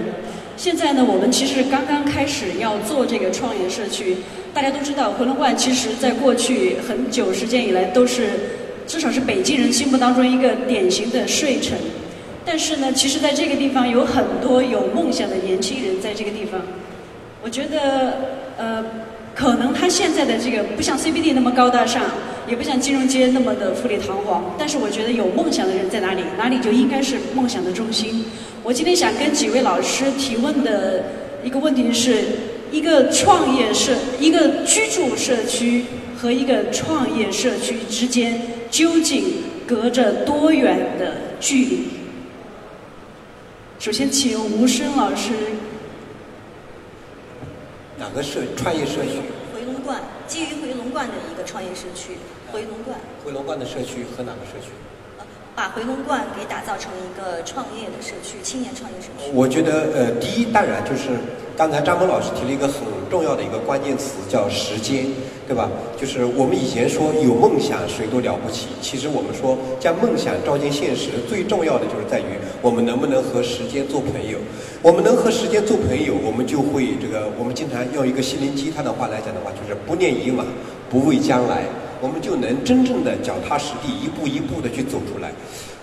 现在呢，我们其实刚刚开始要做这个创业社区。大家都知道，回龙观其实在过去很久时间以来都是，至少是北京人心目当中一个典型的睡城。但是呢，其实在这个地方有很多有梦想的年轻人在这个地方。我觉得，呃，可能他现在的这个不像 CBD 那么高大上，也不像金融街那么的富丽堂皇。但是我觉得有梦想的人在哪里，哪里就应该是梦想的中心。我今天想跟几位老师提问的一个问题是。一个创业社，一个居住社区和一个创业社区之间究竟隔着多远的距离？首先，请吴声老师。哪个社创业社区？回龙观，基于回龙观的一个创业社区。回龙观。回龙观的社区和哪个社区？把回龙观给打造成一个创业的社区，青年创业社区。我觉得，呃，第一，当然就是刚才张峰老师提了一个很重要的一个关键词，叫时间，对吧？就是我们以前说有梦想谁都了不起，其实我们说将梦想照进现实，最重要的就是在于我们能不能和时间做朋友。我们能和时间做朋友，我们就会这个，我们经常用一个心灵鸡汤的话来讲的话，就是不念以往，不畏将来。我们就能真正的脚踏实地，一步一步的去走出来。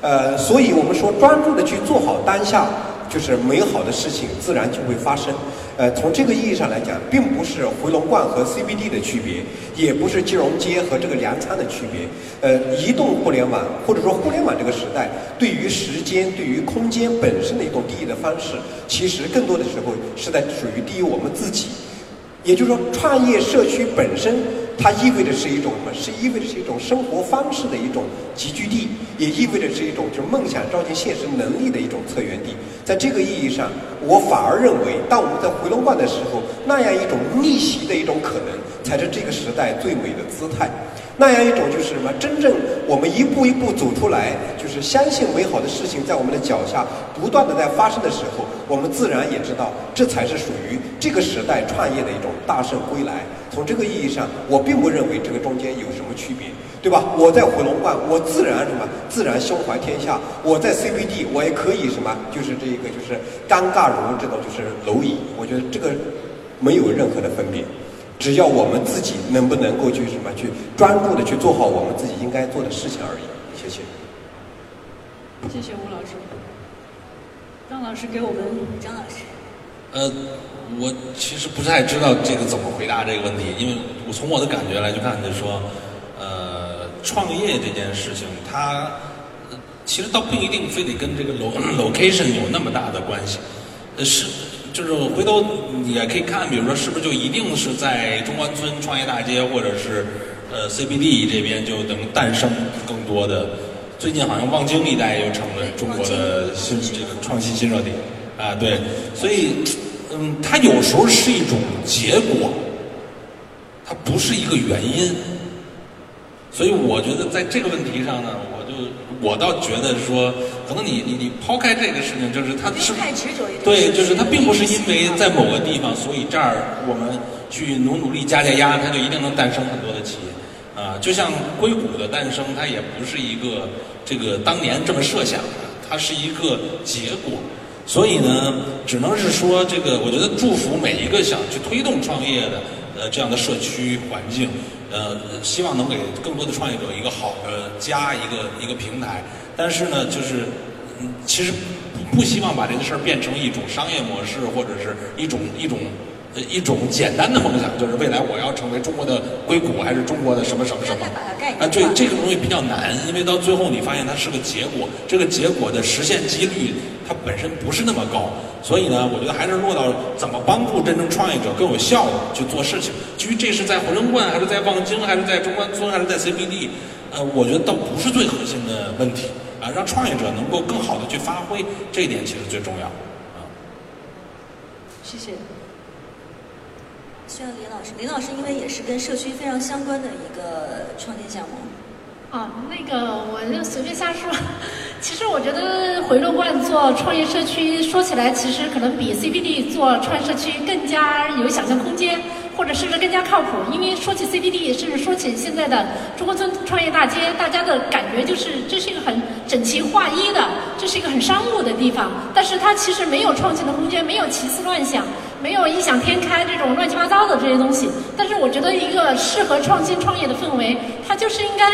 呃，所以我们说专注的去做好当下，就是美好的事情自然就会发生。呃，从这个意义上来讲，并不是回龙观和 CBD 的区别，也不是金融街和这个粮仓的区别。呃，移动互联网或者说互联网这个时代，对于时间、对于空间本身的一种定义的方式，其实更多的时候是在属于第一我们自己。也就是说，创业社区本身，它意味着是一种什么？是意味着是一种生活方式的一种集聚地，也意味着是一种就是梦想照进现实能力的一种策源地。在这个意义上，我反而认为，当我们在回龙观的时候，那样一种逆袭的一种可能，才是这个时代最美的姿态。那样一种就是什么？真正我们一步一步走出来，就是相信美好的事情在我们的脚下不断的在发生的时候，我们自然也知道，这才是属于这个时代创业的一种大圣归来。从这个意义上，我并不认为这个中间有什么区别，对吧？我在回龙观，我自然什么？自然胸怀天下。我在 CBD，我也可以什么？就是这一个，就是尴尬如这种，就是蝼蚁。我觉得这个没有任何的分别。只要我们自己能不能够去什么去专注的去做好我们自己应该做的事情而已。谢谢。谢谢吴老师。张老师给我们，张老师。呃，我其实不太知道这个怎么回答这个问题，因为我从我的感觉来去看，就是说，呃，创业这件事情，它其实倒不一定非得跟这个 location 有那么大的关系，呃是。就是回头也可以看，比如说是不是就一定是在中关村创业大街，或者是呃 CBD 这边就能诞生更多的。最近好像望京一带又成了中国的新这个创新新热点啊，对，所以嗯，它有时候是一种结果，它不是一个原因。所以我觉得在这个问题上呢，我倒觉得说。可能你你你抛开这个事情，就是他是对，就是他并不是因为在某个地方，所以这儿我们去努努力加加压，它就一定能诞生很多的企业啊。就像硅谷的诞生，它也不是一个这个当年这么设想的，它是一个结果。所以呢，只能是说这个，我觉得祝福每一个想去推动创业的呃这样的社区环境，呃，希望能给更多的创业者一个好的家，一个一个平台。但是呢，就是，嗯，其实不不希望把这个事儿变成一种商业模式，或者是一种一种呃一种简单的梦想，就是未来我要成为中国的硅谷，还是中国的什么什么什么？啊，对这个东西比较难，因为到最后你发现它是个结果，这个结果的实现几率它本身不是那么高，所以呢，我觉得还是落到怎么帮助真正创业者更有效的去做事情。至于这是在回龙观，还是在望京，还是在中关村，还是在 CBD，呃，我觉得倒不是最核心的问题。啊，让创业者能够更好的去发挥，这一点其实最重要。啊，谢谢。需要林老师，林老师因为也是跟社区非常相关的一个创建项目。啊，那个我就随便瞎说。其实我觉得回龙观做创业社区，说起来其实可能比 CBD 做创业社区更加有想象空间。或者是不是更加靠谱？因为说起 CBD，甚至说起现在的中关村创业大街，大家的感觉就是这是一个很整齐划一的，这是一个很商务的地方。但是它其实没有创新的空间，没有奇思乱想，没有异想天开这种乱七八糟的这些东西。但是我觉得一个适合创新创业的氛围，它就是应该。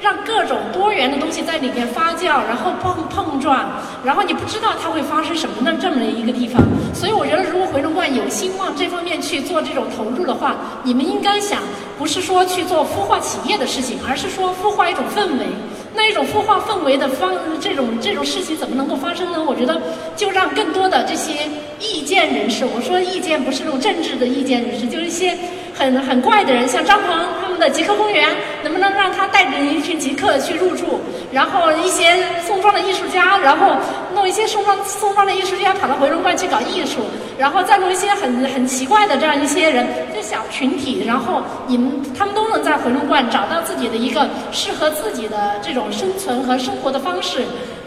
让各种多元的东西在里面发酵，然后碰碰撞，然后你不知道它会发生什么的这么一个地方。所以我觉得，如果回龙观有心往这方面去做这种投入的话，你们应该想，不是说去做孵化企业的事情，而是说孵化一种氛围。那一种孵化氛围的方，这种这种事情怎么能够发生呢？我觉得，就让更多的这些意见人士，我说意见不是那种政治的意见人士，就是一些。很很怪的人，像张鹏他们的极客公园，能不能让他带着一群极客去入住？然后一些宋庄的艺术家，然后弄一些宋庄宋庄的艺术家跑到回龙观去搞艺术，然后再弄一些很很奇怪的这样一些人，这小群体，然后你们他们都能在回龙观找到自己的一个适合自己的这种生存和生活的方式。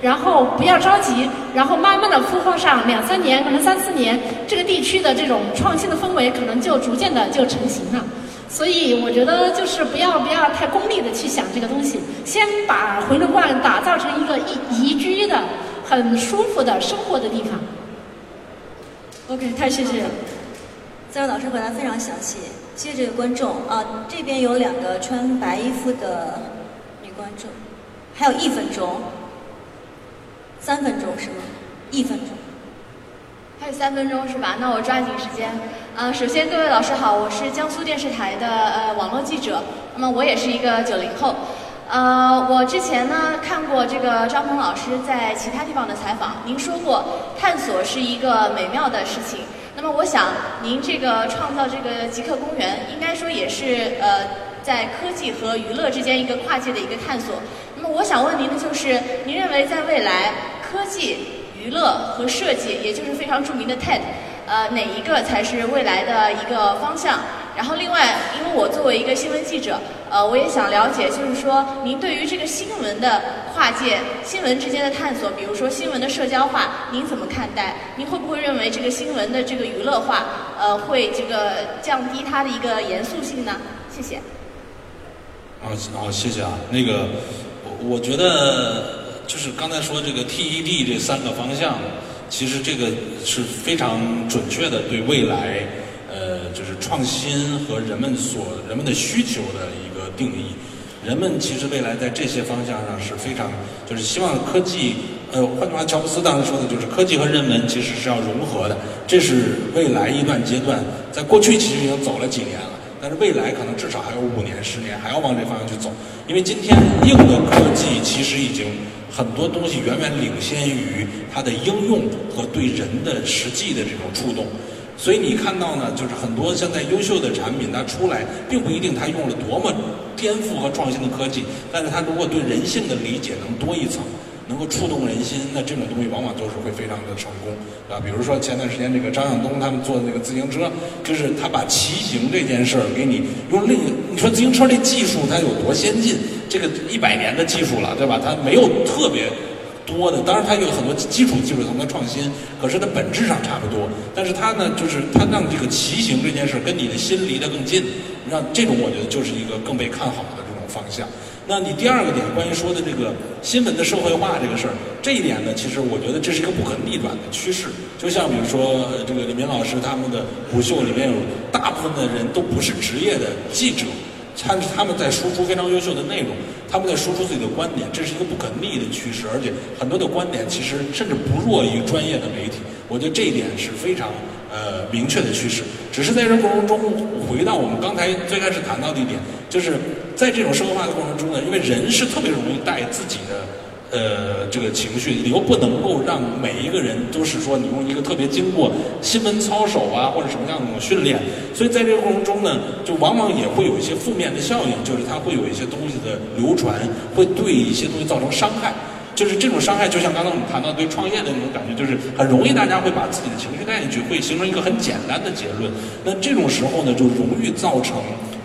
然后不要着急，然后慢慢的孵化上两三年，可能三四年，这个地区的这种创新的氛围可能就逐渐的就成型了。所以我觉得就是不要不要太功利的去想这个东西，先把回龙观打造成一个宜宜居的、很舒服的生活的地方。OK，太谢谢了。三位老师回答非常详细，谢谢这位观众啊。这边有两个穿白衣服的女观众，还有一分钟。三分钟是吗？一分钟，还有三分钟是吧？那我抓紧时间。啊，首先各位老师好，我是江苏电视台的呃网络记者，那么我也是一个九零后。呃，我之前呢看过这个张鹏老师在其他地方的采访，您说过探索是一个美妙的事情，那么我想，您这个创造这个极客公园，应该说也是呃在科技和娱乐之间一个跨界的一个探索。那我想问您的就是，您认为在未来科技、娱乐和设计，也就是非常著名的 TED，呃哪一个才是未来的一个方向？然后另外，因为我作为一个新闻记者，呃，我也想了解，就是说，您对于这个新闻的跨界、新闻之间的探索，比如说新闻的社交化，您怎么看待？您会不会认为这个新闻的这个娱乐化，呃，会这个降低它的一个严肃性呢？谢谢。啊，好，谢谢啊。那个，我觉得就是刚才说这个 TED 这三个方向，其实这个是非常准确的，对未来。呃，就是创新和人们所人们的需求的一个定义。人们其实未来在这些方向上是非常，就是希望科技。呃，换句话，乔布斯当时说的就是科技和人文其实是要融合的。这是未来一段阶段，在过去其实已经走了几年了，但是未来可能至少还有五年、十年还要往这方向去走。因为今天硬的科技其实已经很多东西远远领先于它的应用和对人的实际的这种触动。所以你看到呢，就是很多现在优秀的产品，它出来并不一定它用了多么颠覆和创新的科技，但是它如果对人性的理解能多一层，能够触动人心，那这种东西往往都是会非常的成功，啊，比如说前段时间这个张向东他们做的那个自行车，就是他把骑行这件事儿给你用另，你说自行车这技术它有多先进？这个一百年的技术了，对吧？它没有特别。多的，当然它有很多基础技术上的创新，可是它本质上差不多。但是它呢，就是它让这个骑行这件事跟你的心离得更近，让这种我觉得就是一个更被看好的这种方向。那你第二个点关于说的这个新闻的社会化这个事儿，这一点呢，其实我觉得这是一个不可逆转的趋势。就像比如说这个李明老师他们的虎秀里面有大部分的人都不是职业的记者。他他们在输出非常优秀的内容，他们在输出自己的观点，这是一个不可逆的趋势，而且很多的观点其实甚至不弱于专业的媒体。我觉得这一点是非常呃明确的趋势。只是在这过程中，回到我们刚才最开始谈到的一点，就是在这种社会化的过程中呢，因为人是特别容易带自己的。呃，这个情绪你又不能够让每一个人都是说你用一个特别经过新闻操守啊或者什么样的那种训练，所以在这个过程中呢，就往往也会有一些负面的效应，就是它会有一些东西的流传，会对一些东西造成伤害。就是这种伤害，就像刚刚我们谈到对创业的那种感觉，就是很容易大家会把自己的情绪带进去，会形成一个很简单的结论。那这种时候呢，就容易造成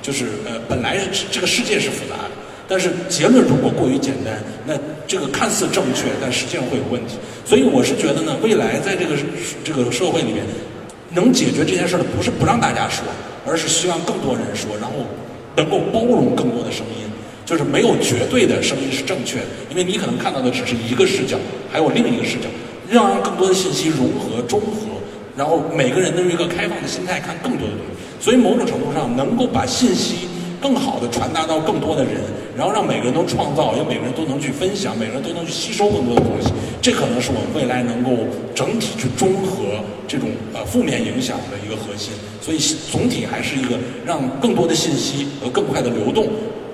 就是呃，本来这个世界是复杂的。但是结论如果过于简单，那这个看似正确，但实际上会有问题。所以我是觉得呢，未来在这个这个社会里面，能解决这件事的不是不让大家说，而是希望更多人说，然后能够包容更多的声音。就是没有绝对的声音是正确的，因为你可能看到的只是一个视角，还有另一个视角，让更多的信息融合中和，然后每个人都用一个开放的心态看更多的东西。所以某种程度上，能够把信息。更好的传达到更多的人，然后让每个人都创造，让每个人都能去分享，每个人都能去吸收更多的东西。这可能是我们未来能够整体去中和这种呃负面影响的一个核心。所以总体还是一个让更多的信息和更快的流动，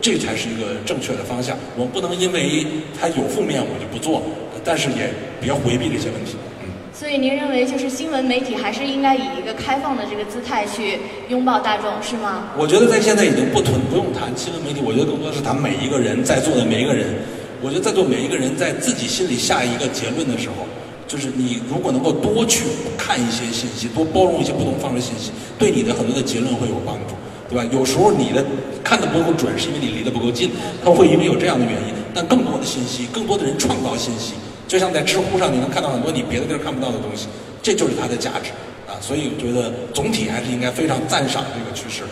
这才是一个正确的方向。我们不能因为它有负面我就不做，但是也别回避这些问题。嗯所以您认为，就是新闻媒体还是应该以一个开放的这个姿态去拥抱大众，是吗？我觉得在现在已经不谈不用谈新闻媒体，我觉得更多的是谈每一个人在座的每一个人。我觉得在座每一个人在自己心里下一个结论的时候，就是你如果能够多去看一些信息，多包容一些不同方式的信息，对你的很多的结论会有帮助，对吧？有时候你的看的不够准，是因为你离得不够近，他会因为有这样的原因。但更多的信息，更多的人创造信息。就像在知乎上，你能看到很多你别的地儿看不到的东西，这就是它的价值啊！所以我觉得总体还是应该非常赞赏这个趋势。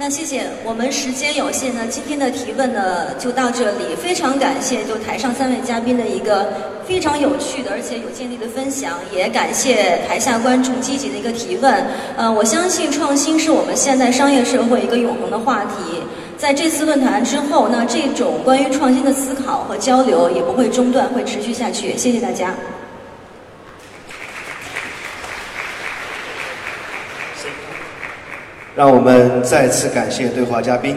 那谢谢。我们时间有限呢，今天的提问呢就到这里。非常感谢就台上三位嘉宾的一个非常有趣的而且有见地的分享，也感谢台下观众积极的一个提问。呃，我相信创新是我们现代商业社会一个永恒的话题。在这次论坛之后，那这种关于创新的思考和交流也不会中断，会持续下去。谢谢大家。让我们再次感谢对话嘉宾。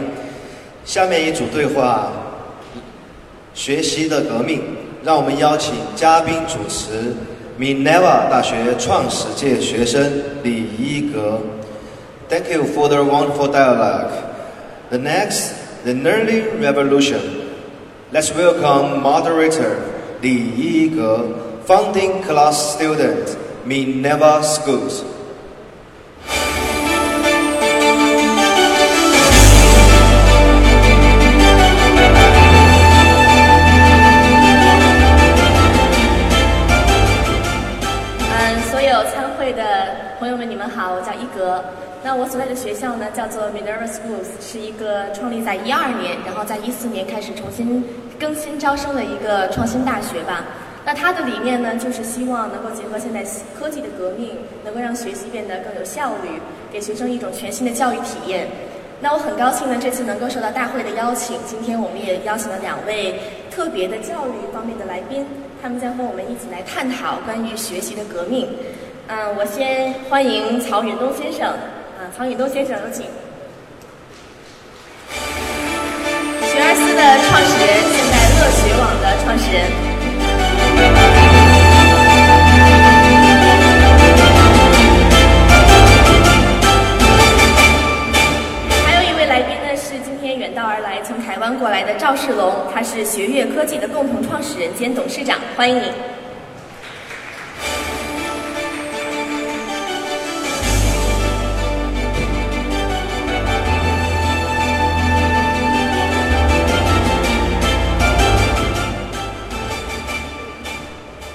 下面一组对话：学习的革命。让我们邀请嘉宾主持 Minerva 大学创始届学生李一格。Thank you for the wonderful dialogue. The next, the Nearly Revolution. Let's welcome moderator 李一格 founding class student, Minerva Schools. 所在的学校呢，叫做 Minerva Schools，是一个创立在一二年，然后在一四年开始重新更新招生的一个创新大学吧。那它的理念呢，就是希望能够结合现在科技的革命，能够让学习变得更有效率，给学生一种全新的教育体验。那我很高兴呢，这次能够受到大会的邀请，今天我们也邀请了两位特别的教育方面的来宾，他们将和我们一起来探讨关于学习的革命。嗯，我先欢迎曹云东先生。曹宇东先生有请。学而思的创始人，现在乐学网的创始人。还有一位来宾呢，是今天远道而来，从台湾过来的赵世龙，他是学悦科技的共同创始人兼董事长，欢迎你。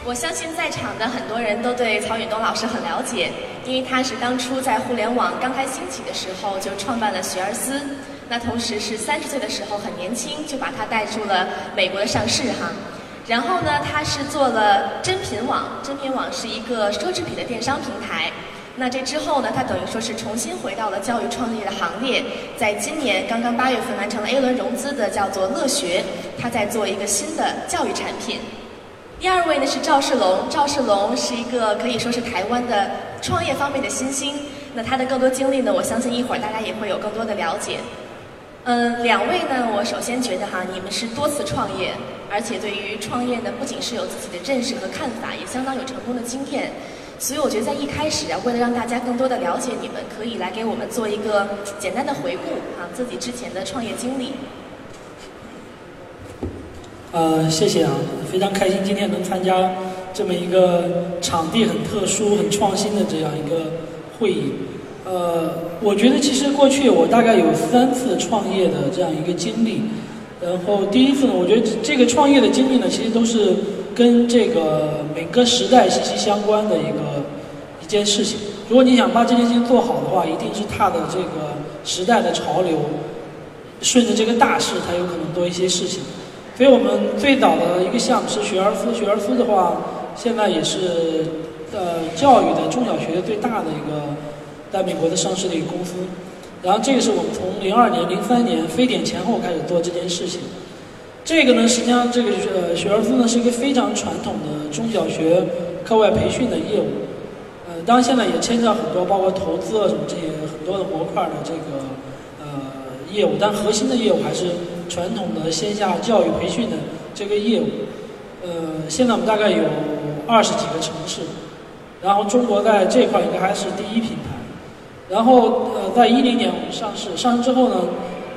我相信在场的很多人都对曹远东老师很了解，因为他是当初在互联网刚开兴起的时候就创办了学而思，那同时是三十岁的时候很年轻就把他带入了美国的上市哈，然后呢他是做了真品网，真品网是一个奢侈品的电商平台，那这之后呢他等于说是重新回到了教育创业的行列，在今年刚刚八月份完成了 A 轮融资的叫做乐学，他在做一个新的教育产品。第二位呢是赵世龙，赵世龙是一个可以说是台湾的创业方面的新星。那他的更多经历呢，我相信一会儿大家也会有更多的了解。嗯，两位呢，我首先觉得哈，你们是多次创业，而且对于创业呢，不仅是有自己的认识和看法，也相当有成功的经验。所以我觉得在一开始啊，为了让大家更多的了解你们，可以来给我们做一个简单的回顾啊，自己之前的创业经历。呃，谢谢啊，非常开心今天能参加这么一个场地很特殊、很创新的这样一个会议。呃，我觉得其实过去我大概有三次创业的这样一个经历。然后第一次呢，我觉得这个创业的经历呢，其实都是跟这个每个时代息息相关的一个一件事情。如果你想把这件事情做好的话，一定是踏的这个时代的潮流，顺着这个大势，才有可能做一些事情。所以我们最早的一个项目是学而思，学而思的话，现在也是呃教育的中小学最大的一个在美国的上市的一个公司。然后这个是我们从零二年、零三年非典前后开始做这件事情。这个呢，实际上这个呃学而思呢是一个非常传统的中小学课外培训的业务。呃，当然现在也牵涉很多，包括投资啊什么这些很多的模块的这个呃业务，但核心的业务还是。传统的线下教育培训的这个业务，呃，现在我们大概有二十几个城市，然后中国在这块应该还是第一品牌。然后呃，在一零年我们上市，上市之后呢，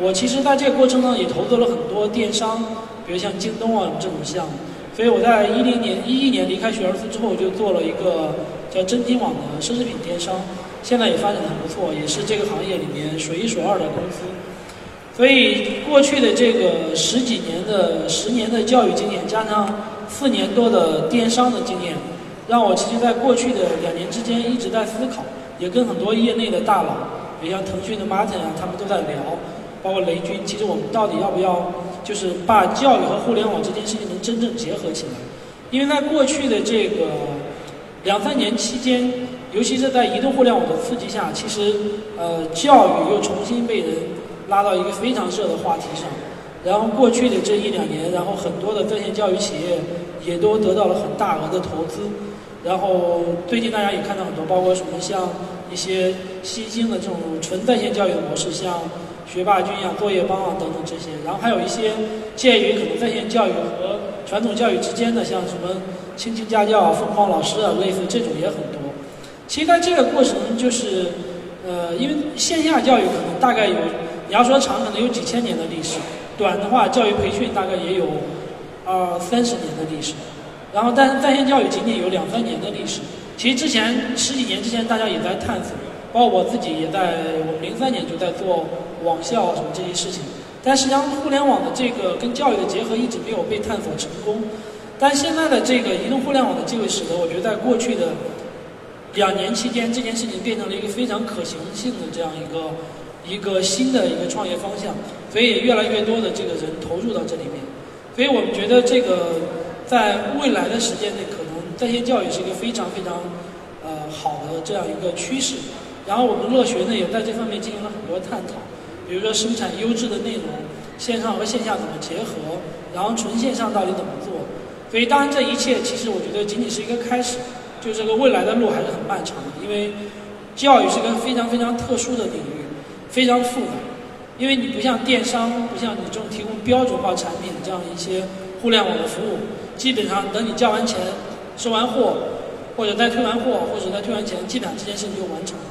我其实在这个过程中也投资了很多电商，比如像京东啊这种项目。所以我在一零年一一年离开学而思之后，就做了一个叫真金网的奢侈品电商，现在也发展的很不错，也是这个行业里面数一数二的公司。所以过去的这个十几年的十年的教育经验，加上四年多的电商的经验，让我其实在过去的两年之间一直在思考，也跟很多业内的大佬，比如像腾讯的 Martin 啊，他们都在聊，包括雷军，其实我们到底要不要，就是把教育和互联网这件事情能真正结合起来？因为在过去的这个两三年期间，尤其是在移动互联网的刺激下，其实呃教育又重新被人。拉到一个非常热的话题上，然后过去的这一两年，然后很多的在线教育企业也都得到了很大额的投资，然后最近大家也看到很多，包括什么像一些新兴的这种纯在线教育的模式，像学霸君呀、作业帮啊等等这些，然后还有一些介于可能在线教育和传统教育之间的，像什么亲情家教啊、疯狂老师啊，类似这种也很多。其实在这个过程就是，呃，因为线下教育可能大概有，你要说长可能有几千年的历史，短的话教育培训大概也有二三十年的历史，然后但是在线教育仅仅有两三年的历史。其实之前十几年之前大家也在探索，包括我自己也在，我们零三年就在做网校什么这些事情。但实际上，互联网的这个跟教育的结合一直没有被探索成功。但现在的这个移动互联网的机会，使得我觉得在过去的两年期间，这件事情变成了一个非常可行性的这样一个一个新的一个创业方向。所以，越来越多的这个人投入到这里面。所以我们觉得，这个在未来的时间内，可能在线教育是一个非常非常呃好的这样一个趋势。然后，我们乐学呢，也在这方面进行了很多探讨。比如说生产优质的内容，线上和线下怎么结合，然后纯线上到底怎么做？所以当然这一切其实我觉得仅仅是一个开始，就这个未来的路还是很漫长的。因为教育是个非常非常特殊的领域，非常复杂。因为你不像电商，不像你这种提供标准化产品这样一些互联网的服务，基本上等你交完钱、收完货，或者在退完货，或者在退完钱，基本上这件事情就完成了。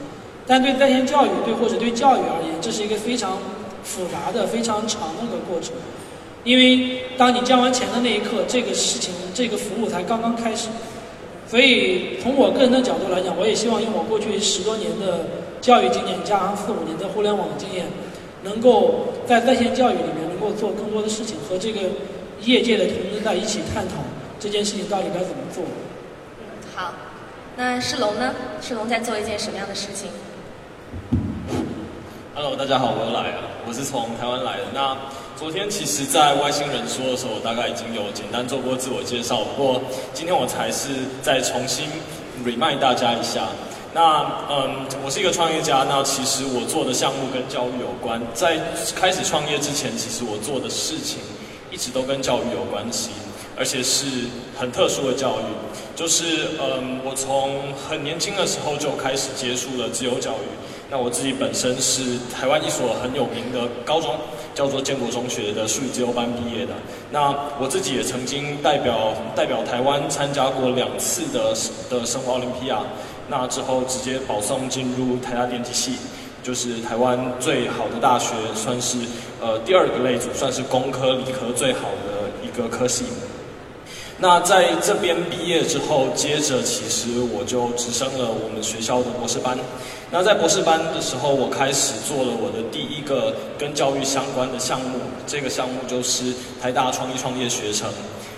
但对在线教育，对或者对教育而言，这是一个非常复杂的、非常长的一个过程。因为当你交完钱的那一刻，这个事情、这个服务才刚刚开始。所以从我个人的角度来讲，我也希望用我过去十多年的教育经验，加上四五年的互联网的经验，能够在在线教育里面能够做更多的事情，和这个业界的同仁在一起探讨这件事情到底该怎么做。好，那世龙呢？世龙在做一件什么样的事情？Hello，大家好，我又来了。我是从台湾来的。那昨天其实，在外星人说的时候，我大概已经有简单做过自我介绍。不过今天我才是再重新 remind 大家一下。那嗯，我是一个创业家。那其实我做的项目跟教育有关。在开始创业之前，其实我做的事情一直都跟教育有关系，而且是很特殊的教育。就是嗯，我从很年轻的时候就开始接触了自由教育。那我自己本身是台湾一所很有名的高中，叫做建国中学的数理自由班毕业的。那我自己也曾经代表代表台湾参加过两次的的生活奥林匹亚。那之后直接保送进入台大电机系，就是台湾最好的大学，算是呃第二个类组，算是工科理科最好的一个科系。那在这边毕业之后，接着其实我就直升了我们学校的博士班。那在博士班的时候，我开始做了我的第一个跟教育相关的项目，这个项目就是台大创意创业学程。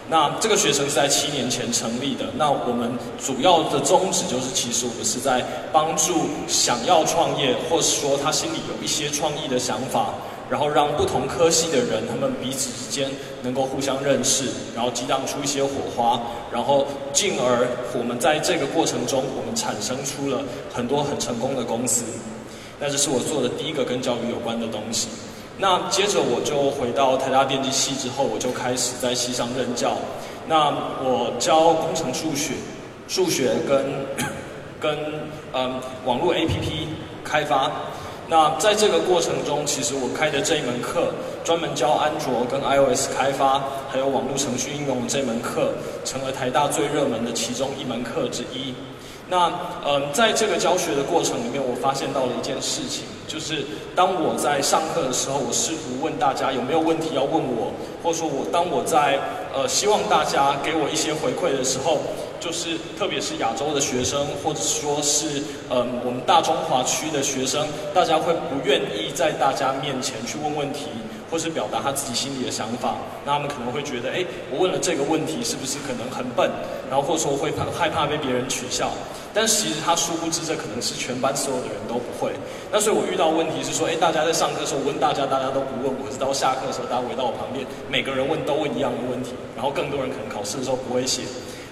那这个学生是在七年前成立的。那我们主要的宗旨就是，其实我们是在帮助想要创业，或是说他心里有一些创意的想法。然后让不同科系的人，他们彼此之间能够互相认识，然后激荡出一些火花，然后进而我们在这个过程中，我们产生出了很多很成功的公司。那这是我做的第一个跟教育有关的东西。那接着我就回到台大电机系之后，我就开始在系上任教。那我教工程数学、数学跟 跟嗯网络 APP 开发。那在这个过程中，其实我开的这一门课，专门教安卓跟 iOS 开发，还有网络程序应用这门课，成了台大最热门的其中一门课之一。那嗯，在这个教学的过程里面，我发现到了一件事情，就是当我在上课的时候，我试图问大家有没有问题要问我，或者说我当我在呃希望大家给我一些回馈的时候。就是特别是亚洲的学生，或者说是嗯我们大中华区的学生，大家会不愿意在大家面前去问问题，或是表达他自己心里的想法。那他们可能会觉得，哎，我问了这个问题是不是可能很笨？然后或者说会怕害怕被别人取笑。但是其实他殊不知，这可能是全班所有的人都不会。那所以我遇到问题是说，哎，大家在上课的时候问大家，大家都不问；我是到下课的时候，大家围到我旁边，每个人问都问一样的问题。然后更多人可能考试的时候不会写。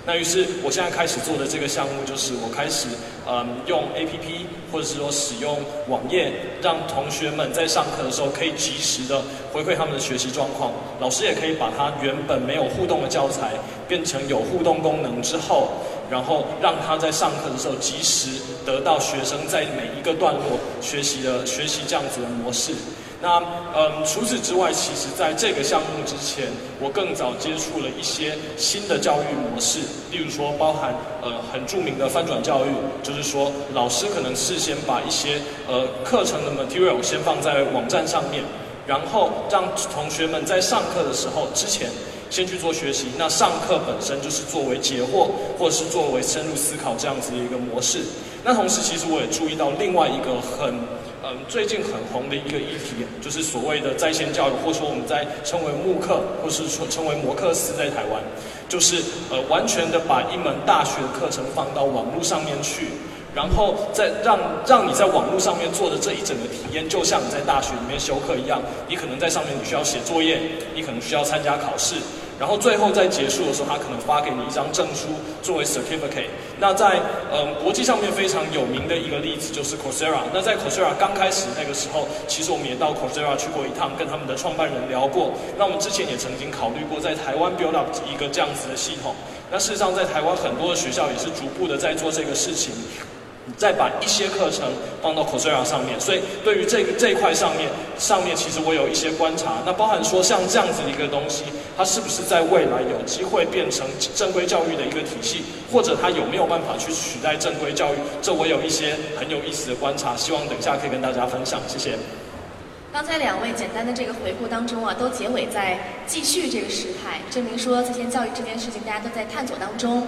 那于是，我现在开始做的这个项目，就是我开始，嗯，用 A P P 或者是说使用网页，让同学们在上课的时候可以及时的回馈他们的学习状况。老师也可以把他原本没有互动的教材变成有互动功能之后，然后让他在上课的时候及时得到学生在每一个段落学习的学习这样子的模式。那嗯，除此之外，其实在这个项目之前，我更早接触了一些新的教育模式，例如说包含呃很著名的翻转教育，就是说老师可能事先把一些呃课程的 material 先放在网站上面，然后让同学们在上课的时候之前先去做学习，那上课本身就是作为解惑或者是作为深入思考这样子的一个模式。那同时，其实我也注意到另外一个很。嗯，最近很红的一个议题，就是所谓的在线教育，或者说我们在称为慕课，或是说称为摩克斯，在台湾，就是呃完全的把一门大学课程放到网络上面去，然后再让让你在网络上面做的这一整个体验，就像你在大学里面修课一样，你可能在上面你需要写作业，你可能需要参加考试。然后最后在结束的时候，他可能发给你一张证书作为 certificate。那在嗯国际上面非常有名的一个例子就是 Coursera。那在 Coursera 刚开始那个时候，其实我们也到 Coursera 去过一趟，跟他们的创办人聊过。那我们之前也曾经考虑过在台湾 build up 一个这样子的系统。那事实上在台湾很多的学校也是逐步的在做这个事情。你再把一些课程放到 Coursera 上面，所以对于这个这一块上面，上面其实我有一些观察。那包含说像这样子一个东西，它是不是在未来有机会变成正规教育的一个体系，或者它有没有办法去取代正规教育？这我有一些很有意思的观察，希望等一下可以跟大家分享。谢谢。刚才两位简单的这个回顾当中啊，都结尾在继续这个时态，证明说在线教育这件事情大家都在探索当中。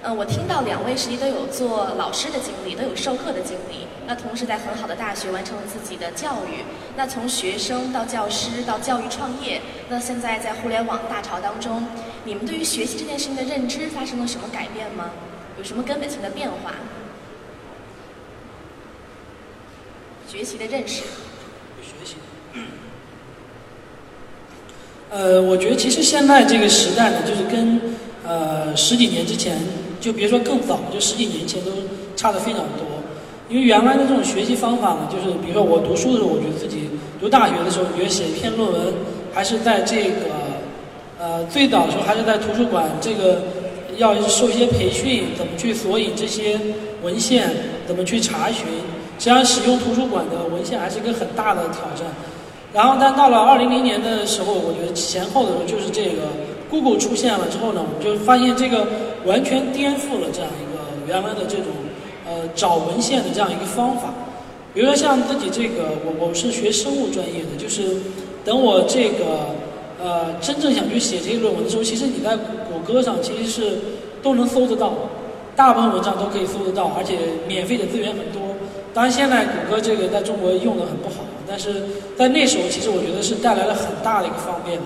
嗯，我听到两位实际都有做老师的经历，都有授课的经历。那同时在很好的大学完成了自己的教育。那从学生到教师到教育创业，那现在在互联网大潮当中，你们对于学习这件事情的认知发生了什么改变吗？有什么根本性的变化？学习的认识。学习。呃，我觉得其实现在这个时代呢，就是跟呃十几年之前。就别说更早，就十几年前都差的非常多。因为原来的这种学习方法呢，就是比如说我读书的时候，我觉得自己读大学的时候，觉得写一篇论文，还是在这个呃最早的时候还是在图书馆，这个要受一些培训，怎么去索引这些文献，怎么去查询，实际上使用图书馆的文献还是一个很大的挑战。然后，但到了二零零年的时候，我觉得前后的时候就是这个 Google 出现了之后呢，我们就发现这个。完全颠覆了这样一个原来的这种呃找文献的这样一个方法。比如说像自己这个，我我是学生物专业的，就是等我这个呃真正想去写这些论文的时候，其实你在谷歌上其实是都能搜得到，大部分文章都可以搜得到，而且免费的资源很多。当然现在谷歌这个在中国用的很不好，但是在那时候其实我觉得是带来了很大的一个方便。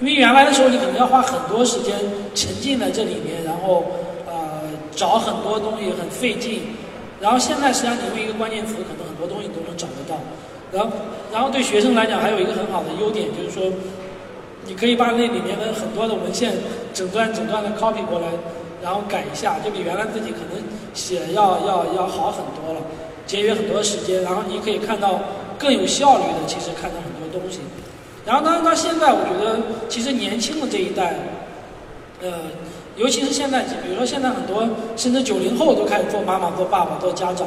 因为原来的时候，你可能要花很多时间沉浸在这里面，然后呃找很多东西很费劲。然后现在实际上你用一个关键词，可能很多东西都能找得到。然后然后对学生来讲，还有一个很好的优点，就是说你可以把那里面的很多的文献整段整段的 copy 过来，然后改一下，就比原来自己可能写要要要好很多了，节约很多时间。然后你可以看到更有效率的，其实看到很多东西。然后，当然到现在，我觉得其实年轻的这一代，呃，尤其是现在，比如说现在很多甚至九零后都开始做妈妈、做爸爸、做家长，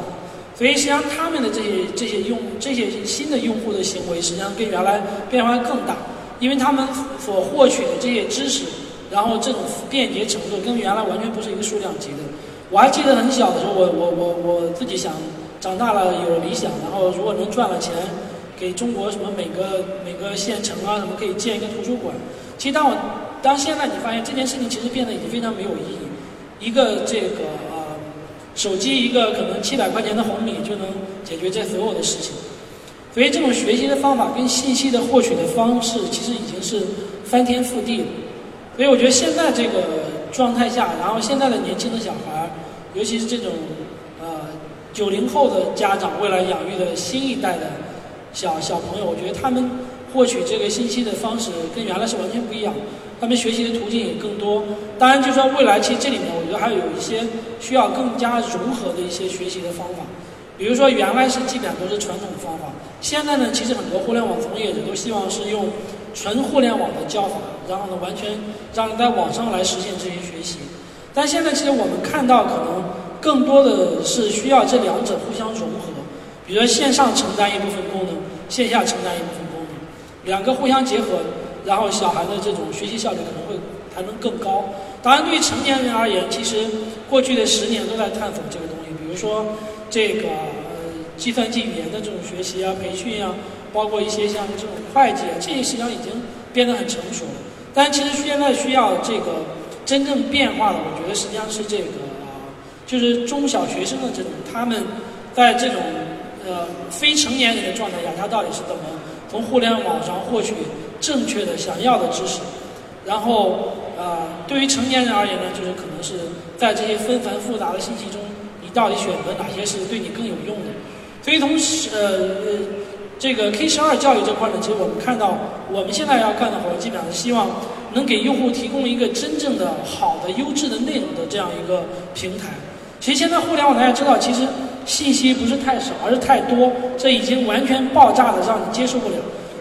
所以实际上他们的这些这些用这些新的用户的行为，实际上跟原来变化更大，因为他们所获取的这些知识，然后这种便捷程度跟原来完全不是一个数量级的。我还记得很小的时候，我我我我自己想长大了有理想，然后如果能赚了钱。给中国什么每个每个县城啊什么可以建一个图书馆？其实当我当现在你发现这件事情其实变得已经非常没有意义。一个这个呃手机一个可能七百块钱的红米就能解决这所有的事情。所以这种学习的方法跟信息的获取的方式其实已经是翻天覆地了。所以我觉得现在这个状态下，然后现在的年轻的小孩，尤其是这种呃九零后的家长，为了养育的新一代的。小小朋友，我觉得他们获取这个信息的方式跟原来是完全不一样，他们学习的途径也更多。当然，就说未来其实这里面，我觉得还有一些需要更加融合的一些学习的方法。比如说，原来是基本上都是传统方法，现在呢，其实很多互联网从业者都希望是用纯互联网的教法，然后呢，完全让人在网上来实现这些学习。但现在其实我们看到，可能更多的是需要这两者互相融合。比如说线上承担一部分功能，线下承担一部分功能。两个互相结合，然后小孩的这种学习效率可能会还能更高。当然，对于成年人而言，其实过去的十年都在探索这个东西，比如说这个呃计算机语言的这种学习啊、培训啊，包括一些像这种会计啊，这些实际上已经变得很成熟了。但其实现在需要这个真正变化的，我觉得实际上是这个，就是中小学生的这种他们在这种呃非成年人的状态下，他到底是怎么从互联网上获取正确的想要的知识，然后。呃，对于成年人而言呢，就是可能是在这些纷繁复杂的信息中，你到底选择哪些是对你更有用的？所以从呃这个 K 十二教育这块呢，其实我们看到，我们现在要干的活，基本上是希望能给用户提供一个真正的好的优质的内容的这样一个平台。其实现在互联网大家知道，其实信息不是太少，而是太多，这已经完全爆炸的让你接受不了。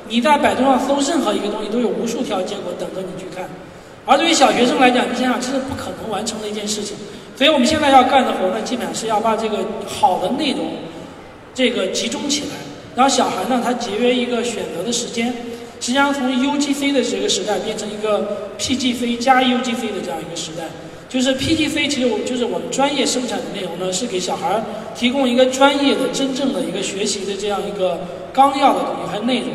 你在百度上搜任何一个东西，都有无数条结果等着你去看。而对于小学生来讲，你想想，这是不可能完成的一件事情。所以我们现在要干的活呢，基本上是要把这个好的内容，这个集中起来，让小孩呢他节约一个选择的时间。实际上，从 UGC 的这个时代变成一个 PGC 加 UGC 的这样一个时代。就是 PGC 其实我就是我们专业生产的内容呢，是给小孩提供一个专业的、真正的一个学习的这样一个纲要的东西和内容。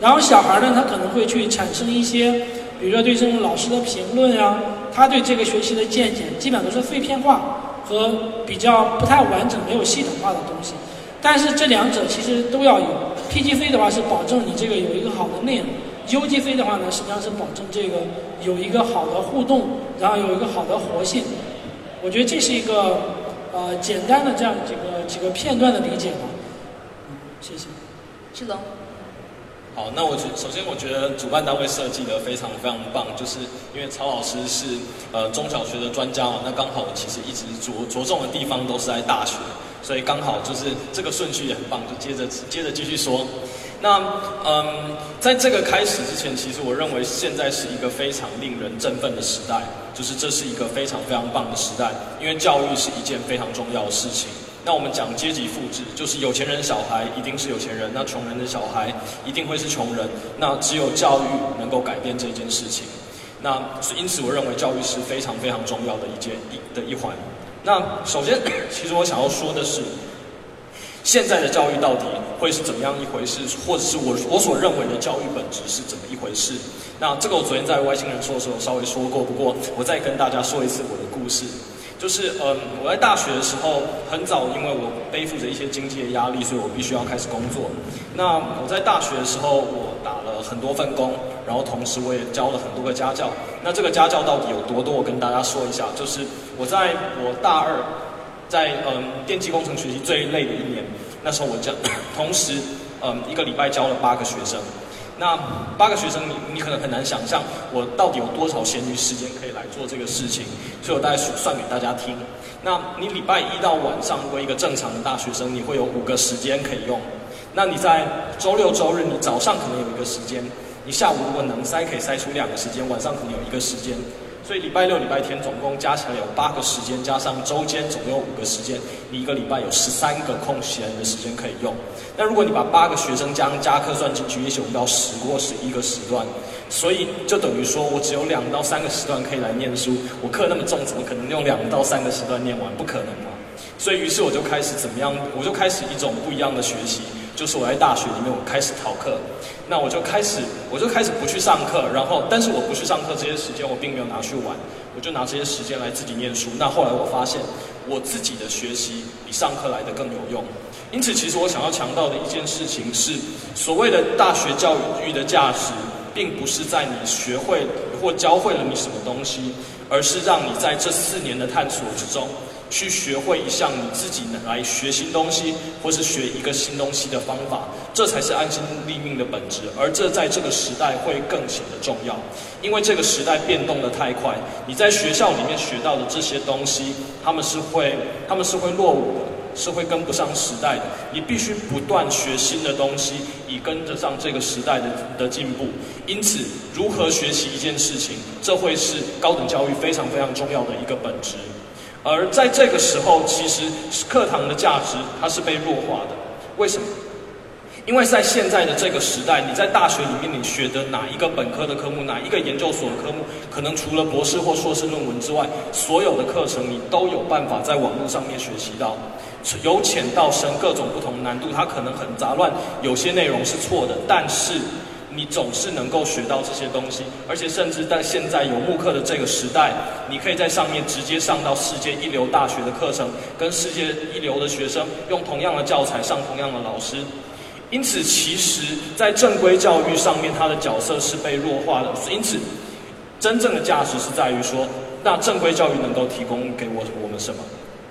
然后小孩呢，他可能会去产生一些。比如说对这种老师的评论呀，他对这个学习的见解，基本上都是碎片化和比较不太完整、没有系统化的东西。但是这两者其实都要有。PGC 的话是保证你这个有一个好的内容，UGC 的话呢实际上是保证这个有一个好的互动，然后有一个好的活性。我觉得这是一个呃简单的这样几个几个片段的理解吧。嗯谢谢。志龙。好，那我觉首先我觉得主办单位设计的非常非常棒，就是因为曹老师是呃中小学的专家嘛，那刚好其实一直着着重的地方都是在大学，所以刚好就是这个顺序也很棒，就接着接着继续说。那嗯，在这个开始之前，其实我认为现在是一个非常令人振奋的时代，就是这是一个非常非常棒的时代，因为教育是一件非常重要的事情。那我们讲阶级复制，就是有钱人小孩一定是有钱人，那穷人的小孩一定会是穷人。那只有教育能够改变这件事情。那因此，我认为教育是非常非常重要的一件一的一环。那首先，其实我想要说的是，现在的教育到底会是怎么样一回事，或者是我我所认为的教育本质是怎么一回事？那这个我昨天在外星人说的时候稍微说过，不过我再跟大家说一次我的故事。就是嗯，我在大学的时候很早，因为我背负着一些经济的压力，所以我必须要开始工作。那我在大学的时候，我打了很多份工，然后同时我也教了很多个家教。那这个家教到底有多多？我跟大家说一下，就是我在我大二，在嗯电气工程学习最累的一年，那时候我教，同时嗯一个礼拜教了八个学生。那八个学生，你你可能很难想象我到底有多少闲余时间可以来做这个事情，所以我大概算给大家听。那你礼拜一到晚上，如果一个正常的大学生，你会有五个时间可以用。那你在周六周日，你早上可能有一个时间，你下午如果能塞，可以塞出两个时间，晚上可能有一个时间。所以礼拜六、礼拜天总共加起来有八个时间，加上周间总共有五个时间，你一个礼拜有十三个空闲的时间可以用。那如果你把八个学生加加课算进去，也许用到十或十一个时段，所以就等于说我只有两到三个时段可以来念书。我课那么重，怎么可能用两到三个时段念完？不可能嘛！所以于是我就开始怎么样？我就开始一种不一样的学习。就是我在大学里面，我开始逃课，那我就开始，我就开始不去上课，然后，但是我不去上课这些时间，我并没有拿去玩，我就拿这些时间来自己念书。那后来我发现，我自己的学习比上课来的更有用。因此，其实我想要强调的一件事情是，所谓的大学教育的价值，并不是在你学会或教会了你什么东西，而是让你在这四年的探索之中。去学会一项你自己来学新东西，或是学一个新东西的方法，这才是安心立命的本质。而这在这个时代会更显得重要，因为这个时代变动的太快。你在学校里面学到的这些东西，他们是会他们是会落伍的，是会跟不上时代的。你必须不断学新的东西，以跟得上这个时代的的进步。因此，如何学习一件事情，这会是高等教育非常非常重要的一个本质。而在这个时候，其实课堂的价值它是被弱化的。为什么？因为在现在的这个时代，你在大学里面你学的哪一个本科的科目，哪一个研究所的科目，可能除了博士或硕士论文之外，所有的课程你都有办法在网络上面学习到，由浅到深，各种不同难度，它可能很杂乱，有些内容是错的，但是你总是能够学到这些东西，而且甚至在现在有慕课的这个时代，你可以在上面直接上到世界一流大学的课程，跟世界一流的学生用同样的教材上同样的老师。因此，其实，在正规教育上面，它的角色是被弱化的。因此，真正的价值是在于说，那正规教育能够提供给我我们什么？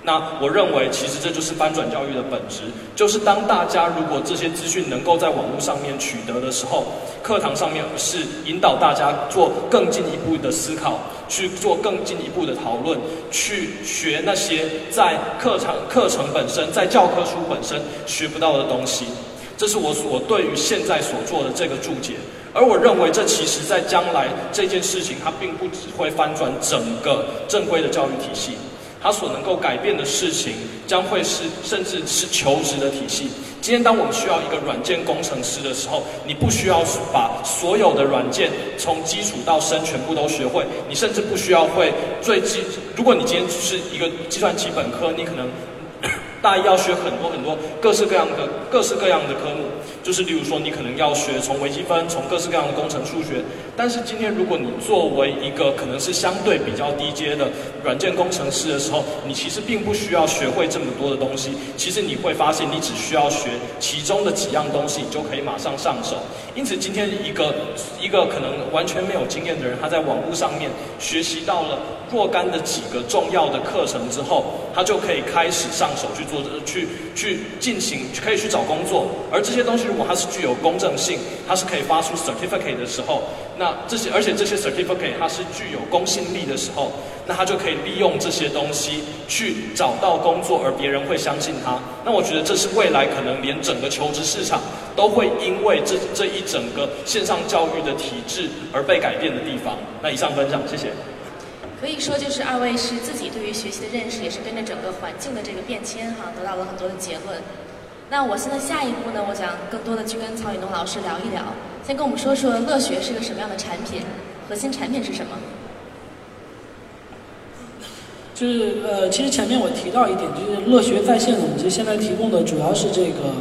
那我认为，其实这就是翻转教育的本质，就是当大家如果这些资讯能够在网络上面取得的时候，课堂上面是引导大家做更进一步的思考，去做更进一步的讨论，去学那些在课堂课程本身、在教科书本身学不到的东西。这是我所对于现在所做的这个注解，而我认为这其实在将来这件事情，它并不只会翻转整个正规的教育体系，它所能够改变的事情将会是甚至是求职的体系。今天当我们需要一个软件工程师的时候，你不需要把所有的软件从基础到深全部都学会，你甚至不需要会最基。如果你今天是一个计算机本科，你可能。大一要学很多很多各式各样的各式各样的科目，就是例如说你可能要学从微积分，从各式各样的工程数学。但是今天如果你作为一个可能是相对比较低阶的软件工程师的时候，你其实并不需要学会这么多的东西。其实你会发现，你只需要学其中的几样东西，你就可以马上上手。因此，今天一个一个可能完全没有经验的人，他在网络上面学习到了若干的几个重要的课程之后，他就可以开始上手去。做去去进行，可以去找工作，而这些东西如它是具有公正性，它是可以发出 certificate 的时候，那这些而且这些 certificate 它是具有公信力的时候，那他就可以利用这些东西去找到工作，而别人会相信他。那我觉得这是未来可能连整个求职市场都会因为这这一整个线上教育的体制而被改变的地方。那以上分享，谢谢。可以说，就是二位是自己对于学习的认识，也是跟着整个环境的这个变迁哈，得到了很多的结论。那我现在下一步呢，我想更多的去跟曹雨东老师聊一聊，先跟我们说说乐学是个什么样的产品，核心产品是什么？就是呃，其实前面我提到一点，就是乐学在线，我们其实现在提供的主要是这个，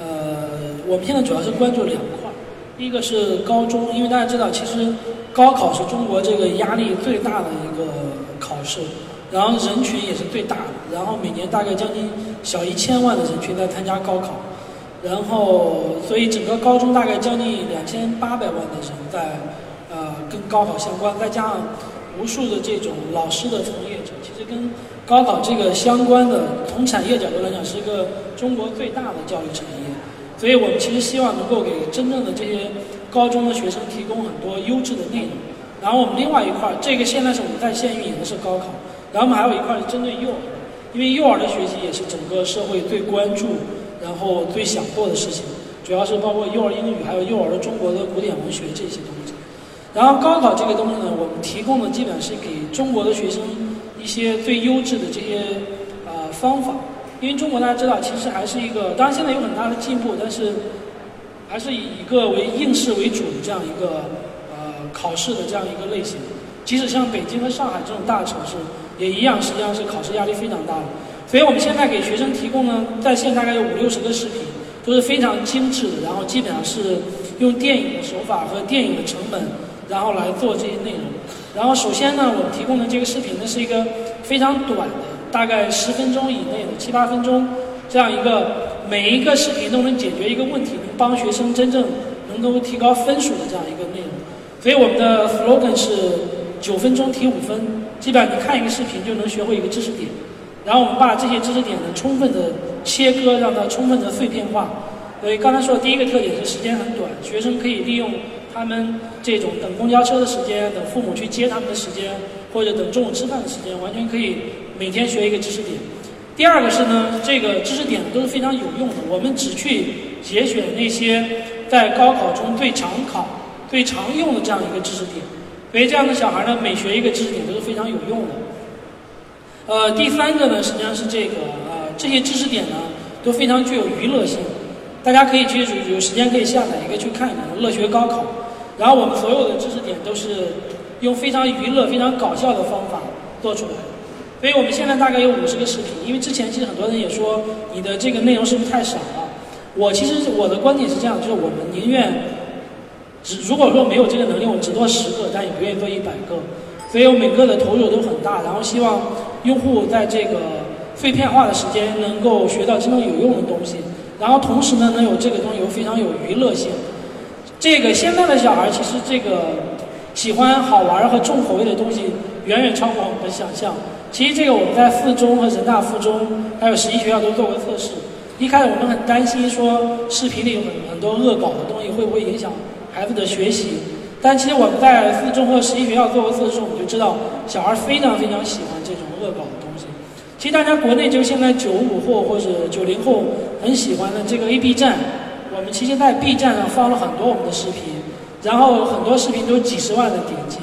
呃，我们现在主要是关注两块，第一个是高中，因为大家知道，其实。高考是中国这个压力最大的一个考试，然后人群也是最大的，然后每年大概将近小一千万的人群在参加高考，然后所以整个高中大概将近两千八百万的人在呃跟高考相关，再加上无数的这种老师的从业者，其实跟高考这个相关的，从产业角度来讲是一个中国最大的教育产业，所以我们其实希望能够给真正的这些。高中的学生提供很多优质的内容，然后我们另外一块儿，这个现在是我们在线运营的是高考，然后我们还有一块是针对幼儿，因为幼儿的学习也是整个社会最关注，然后最想做的事情，主要是包括幼儿英语，还有幼儿的中国的古典文学这些东西。然后高考这个东西呢，我们提供的基本是给中国的学生一些最优质的这些呃方法，因为中国大家知道其实还是一个，当然现在有很大的进步，但是。还是以一个为应试为主的这样一个呃考试的这样一个类型，即使像北京和上海这种大城市，也一样，实际上是考试压力非常大的。所以我们现在给学生提供呢，在线大概有五六十个视频，都是非常精致的，然后基本上是用电影的手法和电影的成本，然后来做这些内容。然后首先呢，我们提供的这个视频呢是一个非常短的，大概十分钟以内的七八分钟这样一个。每一个视频都能解决一个问题，能帮学生真正能够提高分数的这样一个内容。所以我们的 slogan 是九分钟提五分，基本上你看一个视频就能学会一个知识点。然后我们把这些知识点呢充分的切割，让它充分的碎片化。所以刚才说的第一个特点是时间很短，学生可以利用他们这种等公交车的时间、等父母去接他们的时间，或者等中午吃饭的时间，完全可以每天学一个知识点。第二个是呢，这个知识点都是非常有用的。我们只去节选那些在高考中最常考、最常用的这样一个知识点，所以这样的小孩呢，每学一个知识点都是非常有用的。呃，第三个呢，实际上是这个呃，这些知识点呢都非常具有娱乐性。大家可以去有时间可以下载一个去看一看《乐学高考》，然后我们所有的知识点都是用非常娱乐、非常搞笑的方法做出来。所以我们现在大概有五十个视频，因为之前其实很多人也说你的这个内容是不是太少了？我其实我的观点是这样，就是我们宁愿只如果说没有这个能力，我只做十个，但也不愿意做一百个。所以我每个的投入都很大，然后希望用户在这个碎片化的时间能够学到真正有用的东西，然后同时呢，能有这个东西有非常有娱乐性。这个现在的小孩其实这个喜欢好玩和重口味的东西远远超过我们的想象。其实这个我们在附中和人大附中还有十一学校都做过测试。一开始我们很担心说视频里有很很多恶搞的东西会不会影响孩子的学习。但其实我们在四中和十一学校做过测试，我们就知道小孩非常非常喜欢这种恶搞的东西。其实大家国内就现在九五后或者九零后很喜欢的这个 A B 站，我们其实在 B 站上放了很多我们的视频，然后很多视频都几十万的点击。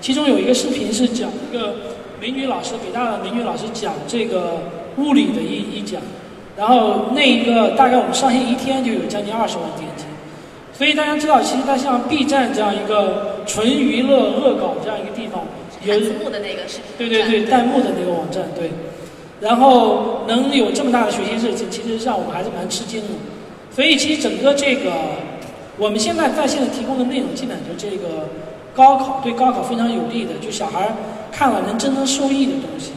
其中有一个视频是讲一个美女老师，北大的美女老师讲这个物理的一一讲，然后那一个大概我们上线一天就有将近二十万点击。所以大家知道，其实它像 B 站这样一个纯娱乐恶搞这样一个地方，有字幕的那个对对对，弹幕的那个网站，对。然后能有这么大的学习热情，其实让我们还是蛮吃惊的。所以其实整个这个我们现在在线的提供的内容，基本上就这个高考对高考非常有利的，就小孩看了能真正受益的东西。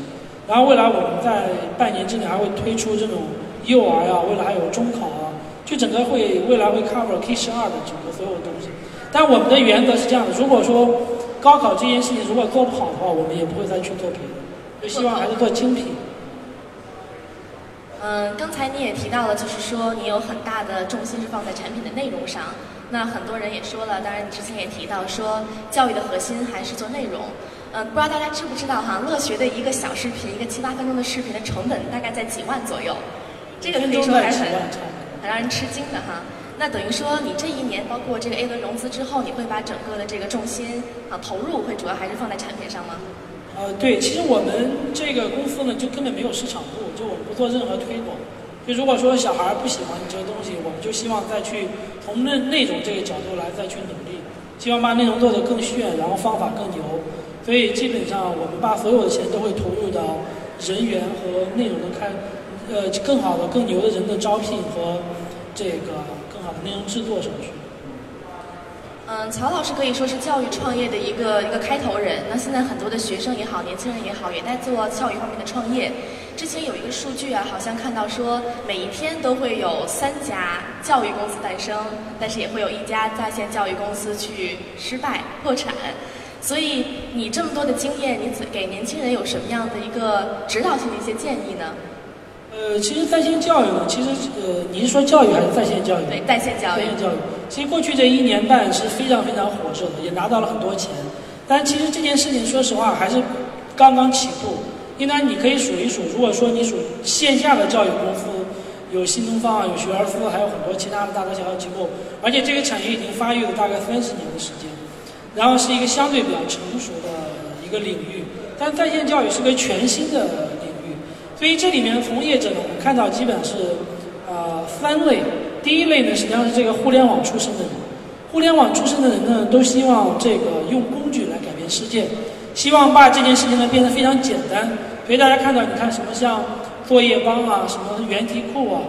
然后未来我们在半年之内还会推出这种幼儿啊，未来还有中考啊。就整个会未来会 cover K 十二的整个所有东西，但我们的原则是这样的：如果说高考这件事情如果做不好的话，我们也不会再去做别的，就希望还是做精品。嗯，刚才你也提到了，就是说你有很大的重心是放在产品的内容上。那很多人也说了，当然你之前也提到说教育的核心还是做内容。嗯，不知道大家知不知道哈？乐学的一个小视频，一个七八分钟的视频的成本大概在几万左右，这个可以说还是很。很让人吃惊的哈，那等于说你这一年包括这个 A 轮融资之后，你会把整个的这个重心啊投入会主要还是放在产品上吗？呃，对，其实我们这个公司呢就根本没有市场部，就我们不做任何推广。就如果说小孩不喜欢你这个东西，我们就希望再去从内内容这个角度来再去努力，希望把内容做得更炫，然后方法更牛。所以基本上我们把所有的钱都会投入到人员和内容的开。呃，更好的、更牛的人的招聘和这个更好的内容制作上去。嗯，曹老师可以说是教育创业的一个一个开头人。那现在很多的学生也好，年轻人也好，也在做教育方面的创业。之前有一个数据啊，好像看到说每一天都会有三家教育公司诞生，但是也会有一家在线教育公司去失败破产。所以你这么多的经验，你给年轻人有什么样的一个指导性的一些建议呢？呃，其实在线教育呢，其实呃，你是说教育还是在线教育？对，在线教育。在线教育，其实过去这一年半是非常非常火热的，也拿到了很多钱。但其实这件事情，说实话还是刚刚起步。应该你可以数一数，如果说你数线下的教育公司，有新东方啊，有学而思，还有很多其他的大大小小机构，而且这个产业已经发育了大概三十年的时间，然后是一个相对比较成熟的一个领域。但在线教育是个全新的。所以这里面从业者呢，我们看到基本是，呃，三类。第一类呢，实际上是这个互联网出身的人。互联网出身的人呢，都希望这个用工具来改变世界，希望把这件事情呢变得非常简单。所以大家看到，你看什么像作业帮啊，什么原题库啊，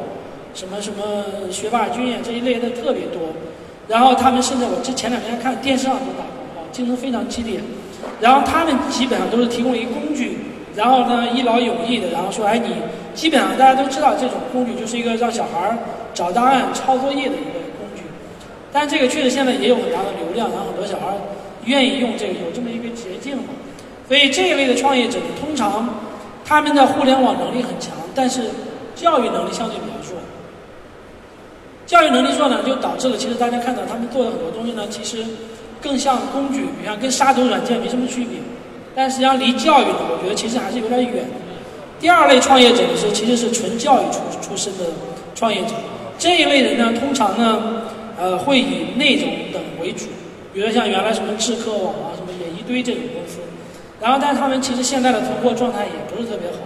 什么什么学霸君啊这一类的特别多。然后他们甚至我之前两天看电视上都打广告，竞争非常激烈。然后他们基本上都是提供一个工具。然后呢，一劳永逸的，然后说，哎，你基本上大家都知道，这种工具就是一个让小孩儿找答案、抄作业的一个工具。但这个确实现在也有很大的流量，然后很多小孩儿愿意用这个，有这么一个捷径嘛。所以这一类的创业者，通常他们的互联网能力很强，但是教育能力相对比较弱。教育能力弱呢，就导致了其实大家看到他们做的很多东西呢，其实更像工具，你看跟杀毒软件没什么区别。但实际上离教育呢，我觉得其实还是有点远。第二类创业者呢是其实是纯教育出出身的创业者，这一类人呢通常呢呃会以内容等为主，比如像原来什么智客网啊什么也一堆这种公司，然后但是他们其实现在的存货状态也不是特别好。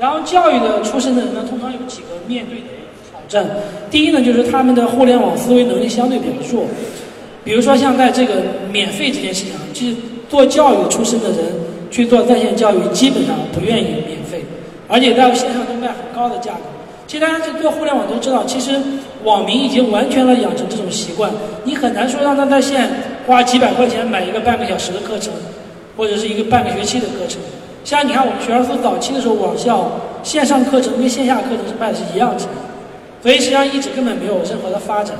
然后教育的出身的人呢，通常有几个面对的挑战。第一呢，就是他们的互联网思维能力相对比较弱。比如说像在这个免费这件事情上，其实做教育出身的人去做在线教育，基本上不愿意免费，而且在线上都卖很高的价格。其实大家做互联网都知道，其实网民已经完全了养成这种习惯，你很难说让他在线花几百块钱买一个半个小时的课程，或者是一个半个学期的课程。像你看我们学而思早期的时候，网校线上课程跟线下课程是卖的是一样钱，所以实际上一直根本没有任何的发展。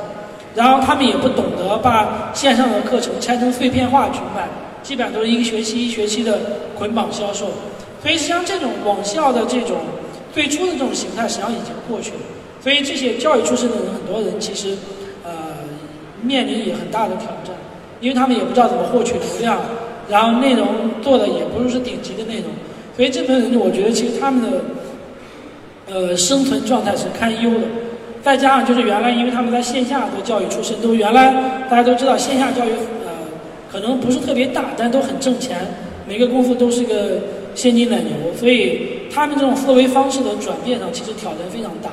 然后他们也不懂得把线上的课程拆成碎片化去卖，基本上都是一个学期一学期的捆绑销售。所以实际上这种网校的这种最初的这种形态实际上已经过去了。所以这些教育出身的人，很多人其实呃面临也很大的挑战，因为他们也不知道怎么获取流量，然后内容做的也不是顶级的内容。所以这部分人，我觉得其实他们的呃生存状态是堪忧的。再加上就是原来，因为他们在线下做教育出身，都原来大家都知道线下教育可能不是特别大，但都很挣钱，每个公司都是个现金奶牛，所以他们这种思维方式的转变上其实挑战非常大。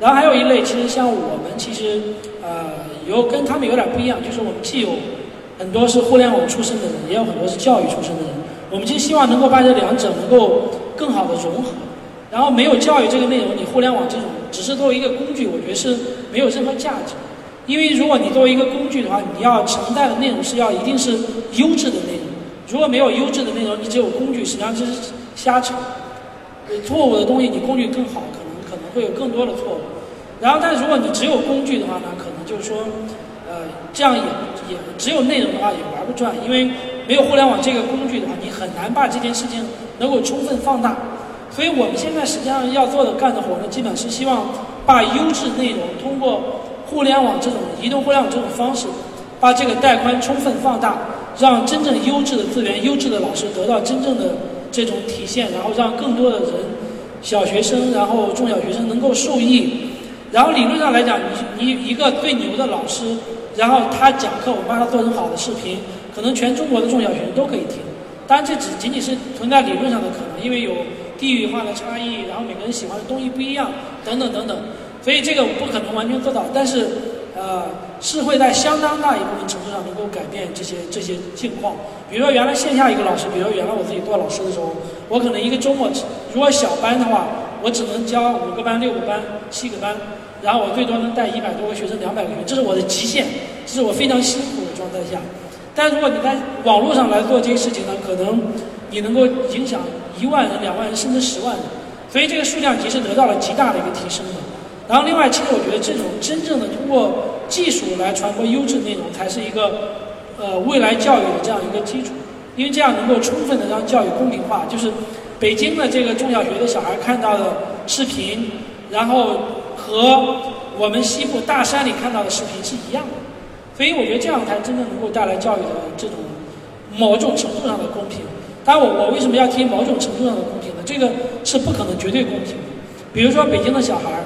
然后还有一类，其实像我们其实呃有跟他们有点不一样，就是我们既有很多是互联网出身的人，也有很多是教育出身的人，我们就希望能够把这两者能够更好的融合。然后没有教育这个内容，你互联网这种只是作为一个工具，我觉得是没有任何价值。因为如果你作为一个工具的话，你要承载的内容是要一定是优质的内容。如果没有优质的内容，你只有工具，实际上这是瞎扯。错误的东西，你工具更好，可能可能会有更多的错误。然后，但如果你只有工具的话呢，可能就是说，呃，这样也也只有内容的话也玩不转，因为没有互联网这个工具的话，你很难把这件事情能够充分放大。所以我们现在实际上要做的干的活呢，基本是希望把优质内容通过互联网这种移动互联网这种方式，把这个带宽充分放大，让真正优质的资源、优质的老师得到真正的这种体现，然后让更多的人，小学生，然后中小学生能够受益。然后理论上来讲，你你一个最牛的老师，然后他讲课，我帮他做成好的视频，可能全中国的中小学生都可以听。当然，这只仅仅是存在理论上的可能，因为有。地域化的差异，然后每个人喜欢的东西不一样，等等等等，所以这个我不可能完全做到，但是，呃，是会在相当大一部分程度上能够改变这些这些境况。比如说原来线下一个老师，比如说原来我自己做老师的时候，我可能一个周末，如果小班的话，我只能教五个班、六个班、七个班，然后我最多能带一百多个学生、两百个学生，这是我的极限，这是我非常辛苦的状态下。但如果你在网络上来做这些事情呢，可能你能够影响。一万人、两万人，甚至十万人，所以这个数量级是得到了极大的一个提升的。然后，另外，其实我觉得这种真正的通过技术来传播优质内容，才是一个呃未来教育的这样一个基础。因为这样能够充分的让教育公平化。就是北京的这个中小学的小孩看到的视频，然后和我们西部大山里看到的视频是一样的。所以，我觉得这样才真正能够带来教育的这种某种程度上的公平。但我我为什么要提某种程度上的公平呢？这个是不可能绝对公平的。比如说北京的小孩儿，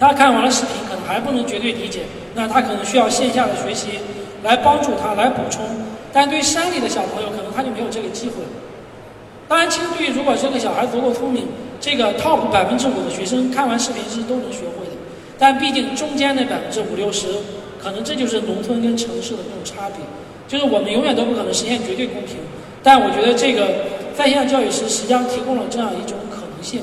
他看完了视频，可能还不能绝对理解，那他可能需要线下的学习来帮助他来补充。但对山里的小朋友，可能他就没有这个机会。当然，其实对于如果这个小孩足够聪明，这个 top 百分之五的学生看完视频是都能学会的。但毕竟中间那百分之五六十，可能这就是农村跟城市的这种差别。就是我们永远都不可能实现绝对公平。但我觉得这个在线教育是实际上提供了这样一种可能性。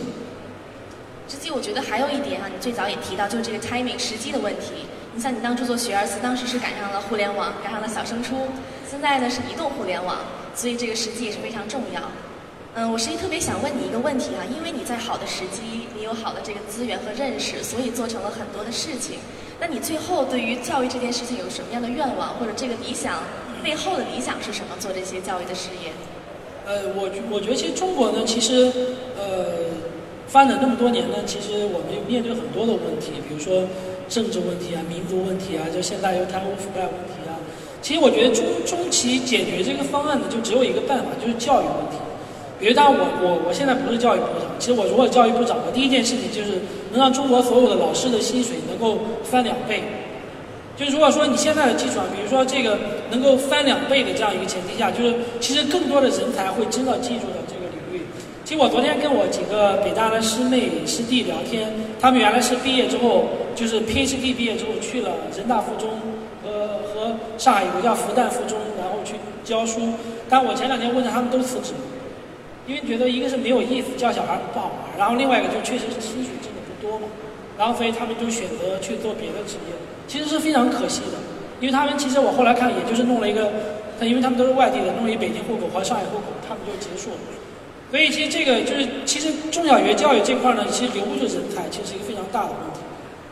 实际我觉得还有一点啊，你最早也提到，就是这个 timing 时机的问题。你像你当初做学而思，当时是赶上了互联网，赶上了小升初，现在呢是移动互联网，所以这个时机也是非常重要。嗯，我实际特别想问你一个问题啊，因为你在好的时机，你有好的这个资源和认识，所以做成了很多的事情。那你最后对于教育这件事情有什么样的愿望，或者这个理想？背后的理想是什么？做这些教育的事业？呃，我我觉得其实中国呢，其实呃发展这么多年呢，其实我们面对很多的问题，比如说政治问题啊、民族问题啊，就现在又贪污腐败问题啊。其实我觉得中中期解决这个方案呢，就只有一个办法，就是教育问题。比如，当我我我现在不是教育部长，其实我如果教育部长，我第一件事情就是能让中国所有的老师的薪水能够翻两倍。就如果说你现在的基础上，比如说这个能够翻两倍的这样一个前提下，就是其实更多的人才会真的进入到。其实我昨天跟我几个北大的师妹师弟聊天，他们原来是毕业之后，就是 PhD 毕业之后去了人大附中，呃和上海有个叫复旦附中，然后去教书。但我前两天问他们都辞职了，因为觉得一个是没有意思，教小孩不好玩，然后另外一个就确实是薪水挣的不多嘛，然后所以他们就选择去做别的职业，其实是非常可惜的，因为他们其实我后来看也就是弄了一个，因为他们都是外地的，弄了一北京户口和上海户口，他们就结束了。所以其实这个就是，其实中小学教育这块呢，其实留不住人才，其实是一个非常大的问题。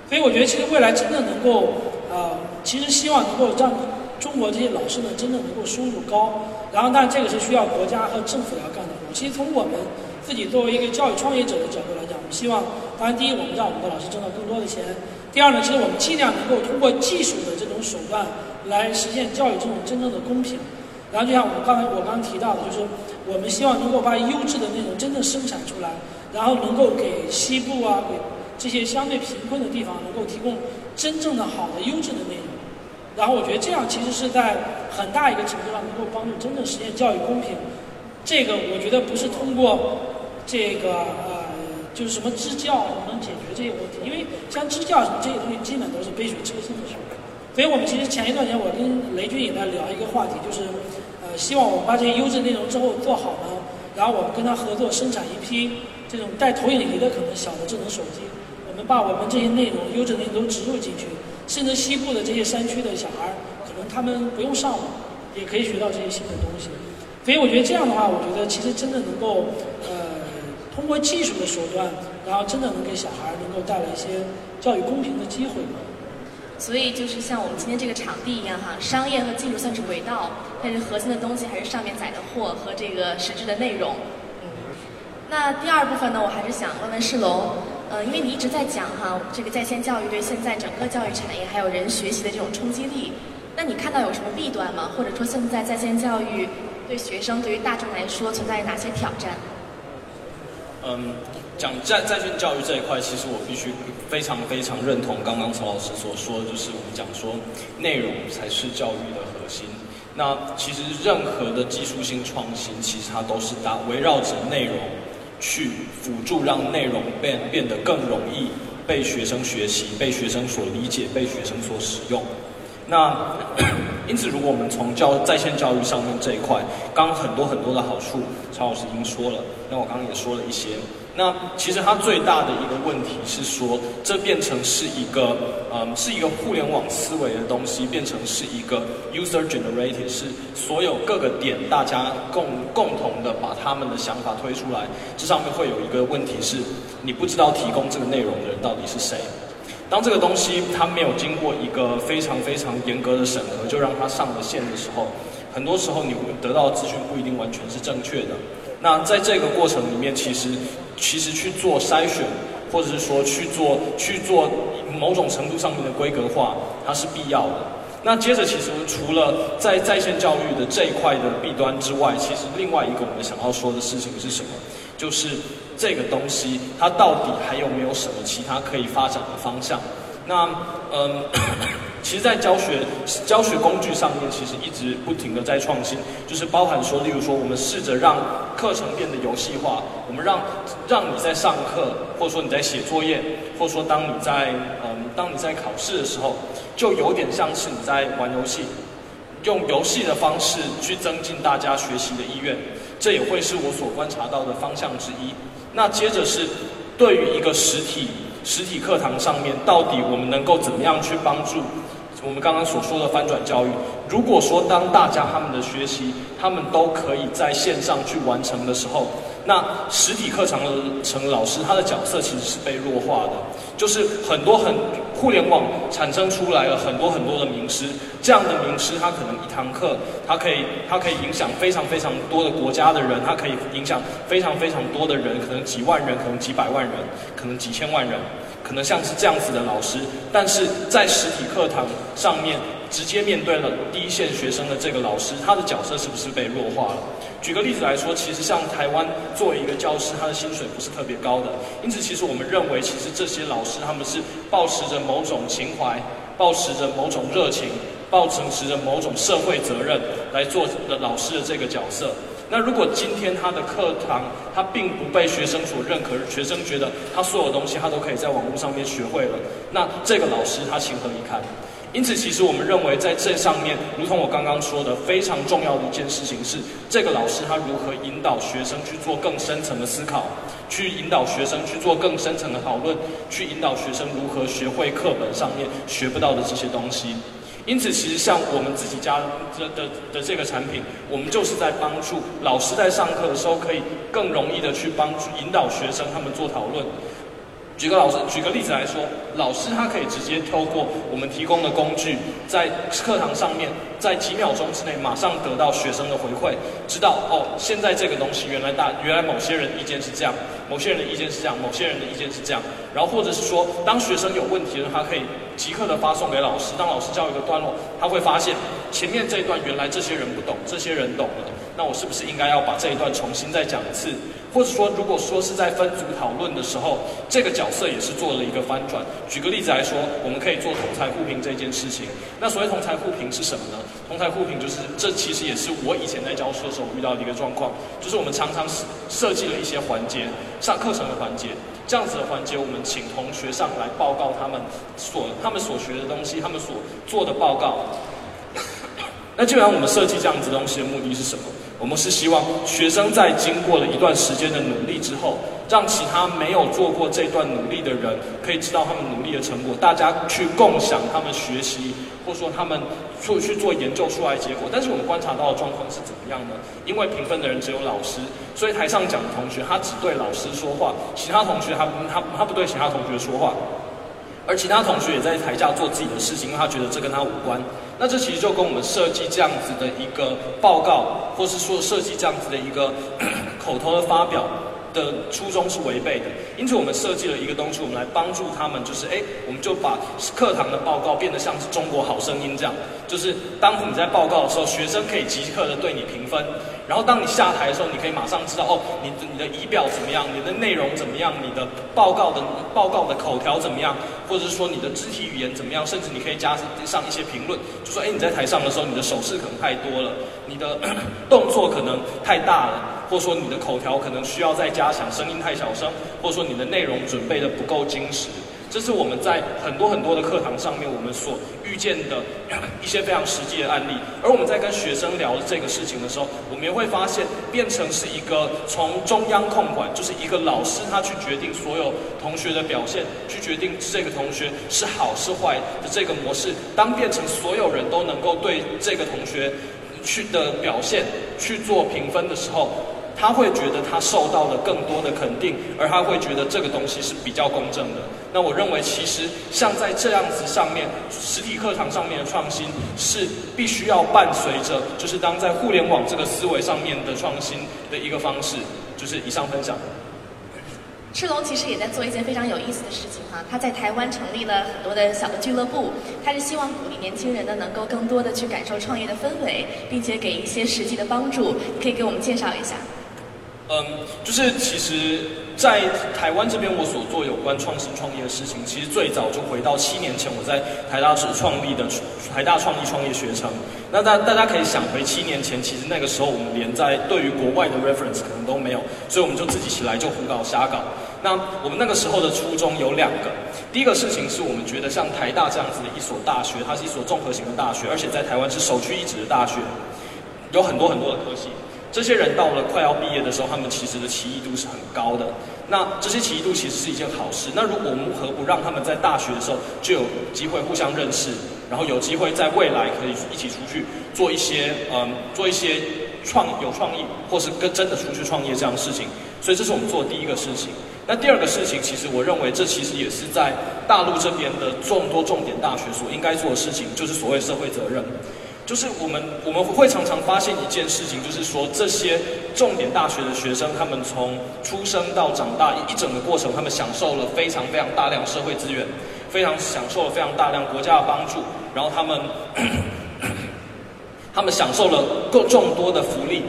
所以我觉得，其实未来真的能够，呃，其实希望能够让中国这些老师们真的能够收入高。然后，但这个是需要国家和政府要干的活。其实从我们自己作为一个教育创业者的角度来讲，我们希望，当然第一，我们让我们的老师挣到更多的钱；第二呢，其实我们尽量能够通过技术的这种手段来实现教育这种真正的公平。然后就像我刚才我刚刚提到的，就是我们希望能够把优质的内容真正生产出来，然后能够给西部啊，给这些相对贫困的地方能够提供真正的好的优质的内容。然后我觉得这样其实是在很大一个程度上能够帮助真正实现教育公平。这个我觉得不是通过这个呃，就是什么支教能解决这些问题，因为像支教什么这些东西基本都是杯水车薪的事儿。所以我们其实前一段时间我跟雷军也在聊一个话题，就是希望我们把这些优质内容之后做好呢，然后我们跟他合作生产一批这种带投影仪的可能小的智能手机，我们把我们这些内容优质内容植入进去，甚至西部的这些山区的小孩，可能他们不用上网，也可以学到这些新的东西。所以我觉得这样的话，我觉得其实真的能够呃，通过技术的手段，然后真的能给小孩能够带来一些教育公平的机会。所以就是像我们今天这个场地一样哈，商业和技术算是轨道，但是核心的东西还是上面载的货和这个实质的内容。嗯，那第二部分呢，我还是想问问世龙，呃，因为你一直在讲哈，这个在线教育对现在整个教育产业还有人学习的这种冲击力，那你看到有什么弊端吗？或者说现在在线教育对学生、对于大众来说存在哪些挑战？嗯。讲在在线教育这一块，其实我必须非常非常认同刚刚曹老师所说的，就是我们讲说内容才是教育的核心。那其实任何的技术性创新，其实它都是打围绕着内容去辅助，让内容变变得更容易被学生学习、被学生所理解、被学生所使用。那 因此，如果我们从教在线教育上面这一块，刚很多很多的好处，曹老师已经说了，那我刚刚也说了一些。那其实它最大的一个问题是说，这变成是一个，嗯，是一个互联网思维的东西，变成是一个 user generated，是所有各个点大家共共同的把他们的想法推出来。这上面会有一个问题是，你不知道提供这个内容的人到底是谁。当这个东西它没有经过一个非常非常严格的审核，就让它上了线的时候，很多时候你会得到的资讯不一定完全是正确的。那在这个过程里面，其实。其实去做筛选，或者是说去做去做某种程度上面的规格化，它是必要的。那接着，其实除了在在线教育的这一块的弊端之外，其实另外一个我们想要说的事情是什么？就是这个东西它到底还有没有什么其他可以发展的方向？那嗯。其实，在教学教学工具上面，其实一直不停的在创新，就是包含说，例如说，我们试着让课程变得游戏化，我们让让你在上课，或者说你在写作业，或者说当你在嗯当你在考试的时候，就有点像是你在玩游戏，用游戏的方式去增进大家学习的意愿，这也会是我所观察到的方向之一。那接着是对于一个实体实体课堂上面，到底我们能够怎么样去帮助？我们刚刚所说的翻转教育，如果说当大家他们的学习，他们都可以在线上去完成的时候，那实体课程的成老师他的角色其实是被弱化的，就是很多很互联网产生出来了很多很多的名师，这样的名师他可能一堂课，他可以他可以影响非常非常多的国家的人，他可以影响非常非常多的人，可能几万人，可能几百万人，可能几千万人。可能像是这样子的老师，但是在实体课堂上面直接面对了第一线学生的这个老师，他的角色是不是被弱化了？举个例子来说，其实像台湾作为一个教师，他的薪水不是特别高的，因此其实我们认为，其实这些老师他们是抱持着某种情怀，抱持着某种热情，抱持着某种社会责任来做的老师的这个角色。那如果今天他的课堂他并不被学生所认可，学生觉得他所有东西他都可以在网络上面学会了，那这个老师他情何以堪？因此，其实我们认为在这上面，如同我刚刚说的，非常重要的一件事情是，这个老师他如何引导学生去做更深层的思考，去引导学生去做更深层的讨论，去引导学生如何学会课本上面学不到的这些东西。因此，其实像我们自己家的的的这个产品，我们就是在帮助老师在上课的时候，可以更容易的去帮助引导学生他们做讨论。举个老师，举个例子来说，老师他可以直接透过我们提供的工具，在课堂上面，在几秒钟之内马上得到学生的回馈，知道哦，现在这个东西原来大，原来某些人意见是这样，某些人的意见是这样，某些人的意见是这样，然后或者是说，当学生有问题了，他可以即刻的发送给老师，当老师教一个段落，他会发现前面这一段原来这些人不懂，这些人懂了，那我是不是应该要把这一段重新再讲一次？或者说，如果说是在分组讨论的时候，这个角色也是做了一个翻转。举个例子来说，我们可以做同才互评这件事情。那所谓同才互评是什么呢？同才互评就是，这其实也是我以前在教书的时候遇到的一个状况，就是我们常常设计了一些环节，上课程的环节，这样子的环节，我们请同学上来报告他们所他们所学的东西，他们所做的报告。那基本上我们设计这样子东西的目的是什么？我们是希望学生在经过了一段时间的努力之后，让其他没有做过这段努力的人可以知道他们努力的成果，大家去共享他们学习，或说他们做去做研究出来结果。但是我们观察到的状况是怎么样呢？因为评分的人只有老师，所以台上讲的同学他只对老师说话，其他同学他他他不对其他同学说话。而其他同学也在台下做自己的事情，因为他觉得这跟他无关。那这其实就跟我们设计这样子的一个报告，或是说设计这样子的一个 口头的发表。的初衷是违背的，因此我们设计了一个东西，我们来帮助他们，就是哎，我们就把课堂的报告变得像是中国好声音这样，就是当你在报告的时候，学生可以即刻的对你评分，然后当你下台的时候，你可以马上知道哦，你的你的仪表怎么样，你的内容怎么样，你的报告的报告的口条怎么样，或者是说你的肢体语言怎么样，甚至你可以加上一些评论，就说哎，你在台上的时候，你的手势可能太多了，你的 动作可能太大了。或者说你的口条可能需要再加强，声音太小声，或者说你的内容准备的不够精实，这是我们在很多很多的课堂上面我们所遇见的一些非常实际的案例。而我们在跟学生聊这个事情的时候，我们也会发现，变成是一个从中央控管，就是一个老师他去决定所有同学的表现，去决定这个同学是好是坏的这个模式，当变成所有人都能够对这个同学去的表现去做评分的时候。他会觉得他受到了更多的肯定，而他会觉得这个东西是比较公正的。那我认为，其实像在这样子上面，实体课堂上面的创新是必须要伴随着，就是当在互联网这个思维上面的创新的一个方式。就是以上分享。赤龙其实也在做一件非常有意思的事情哈，他在台湾成立了很多的小的俱乐部，他是希望鼓励年轻人呢能够更多的去感受创业的氛围，并且给一些实际的帮助。可以给我们介绍一下。嗯，就是其实，在台湾这边，我所做有关创新创业的事情，其实最早就回到七年前，我在台大是创立的台大创意创业学程。那大大家可以想回七年前，其实那个时候我们连在对于国外的 reference 可能都没有，所以我们就自己起来就胡搞瞎搞。那我们那个时候的初衷有两个，第一个事情是我们觉得像台大这样子的一所大学，它是一所综合型的大学，而且在台湾是首屈一指的大学，有很多很多的科系。这些人到了快要毕业的时候，他们其实的奇异度是很高的。那这些奇异度其实是一件好事。那如果我们何不让他们在大学的时候就有机会互相认识，然后有机会在未来可以一起出去做一些嗯做一些创有创意，或是跟真的出去创业这样的事情。所以这是我们做的第一个事情。那第二个事情，其实我认为这其实也是在大陆这边的众多重点大学所应该做的事情，就是所谓社会责任。就是我们我们会常常发现一件事情，就是说这些重点大学的学生，他们从出生到长大一整个过程，他们享受了非常非常大量社会资源，非常享受了非常大量国家的帮助，然后他们 他们享受了各众多的福利，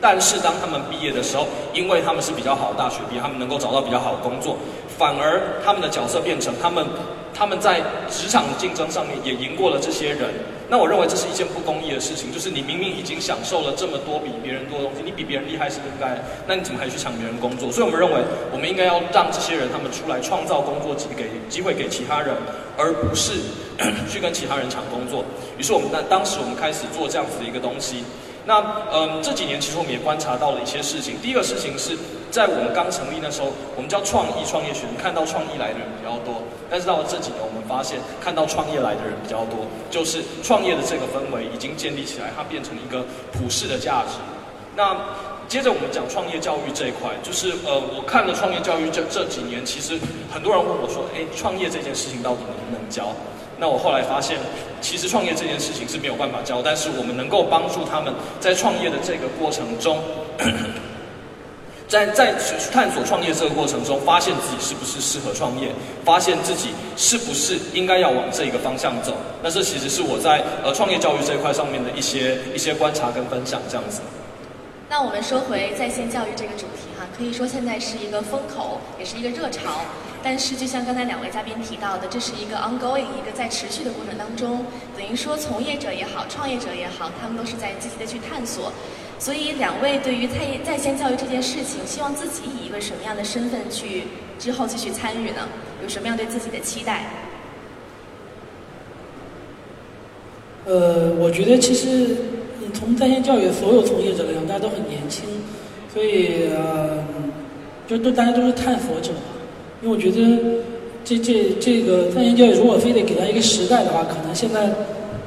但是当他们毕业的时候，因为他们是比较好的大学毕业，他们能够找到比较好的工作，反而他们的角色变成他们他们在职场竞争上面也赢过了这些人。那我认为这是一件不公义的事情，就是你明明已经享受了这么多比别人多的东西，你比别人厉害是应该，那你怎么还去抢别人工作？所以我们认为，我们应该要让这些人他们出来创造工作机给机会给其他人，而不是 去跟其他人抢工作。于是我们那当时我们开始做这样子的一个东西。那嗯，这几年其实我们也观察到了一些事情。第一个事情是在我们刚成立那时候，我们叫创意创业学，看到创意来的人比较多。但是到了这几年，我们发现看到创业来的人比较多，就是创业的这个氛围已经建立起来，它变成一个普世的价值。那接着我们讲创业教育这一块，就是呃，我看了创业教育这这几年，其实很多人问我说，哎，创业这件事情到底能不能教？那我后来发现，其实创业这件事情是没有办法教，但是我们能够帮助他们在创业的这个过程中，在在探索创业这个过程中，发现自己是不是适合创业，发现自己是不是应该要往这个方向走。那这其实是我在呃创业教育这一块上面的一些一些观察跟分享，这样子。那我们说回在线教育这个主题哈，可以说现在是一个风口，也是一个热潮。但是就像刚才两位嘉宾提到的，这是一个 ongoing，一个在持续的过程当中。等于说从业者也好，创业者也好，他们都是在积极的去探索。所以两位对于在在线教育这件事情，希望自己以一个什么样的身份去之后继续参与呢？有什么样对自己的期待？呃，我觉得其实从在线教育所有从业者来讲，大家都很年轻，所以呃，就都大家都是探索者。因为我觉得这这这个在线教育，如果非得给他一个时代的话，可能现在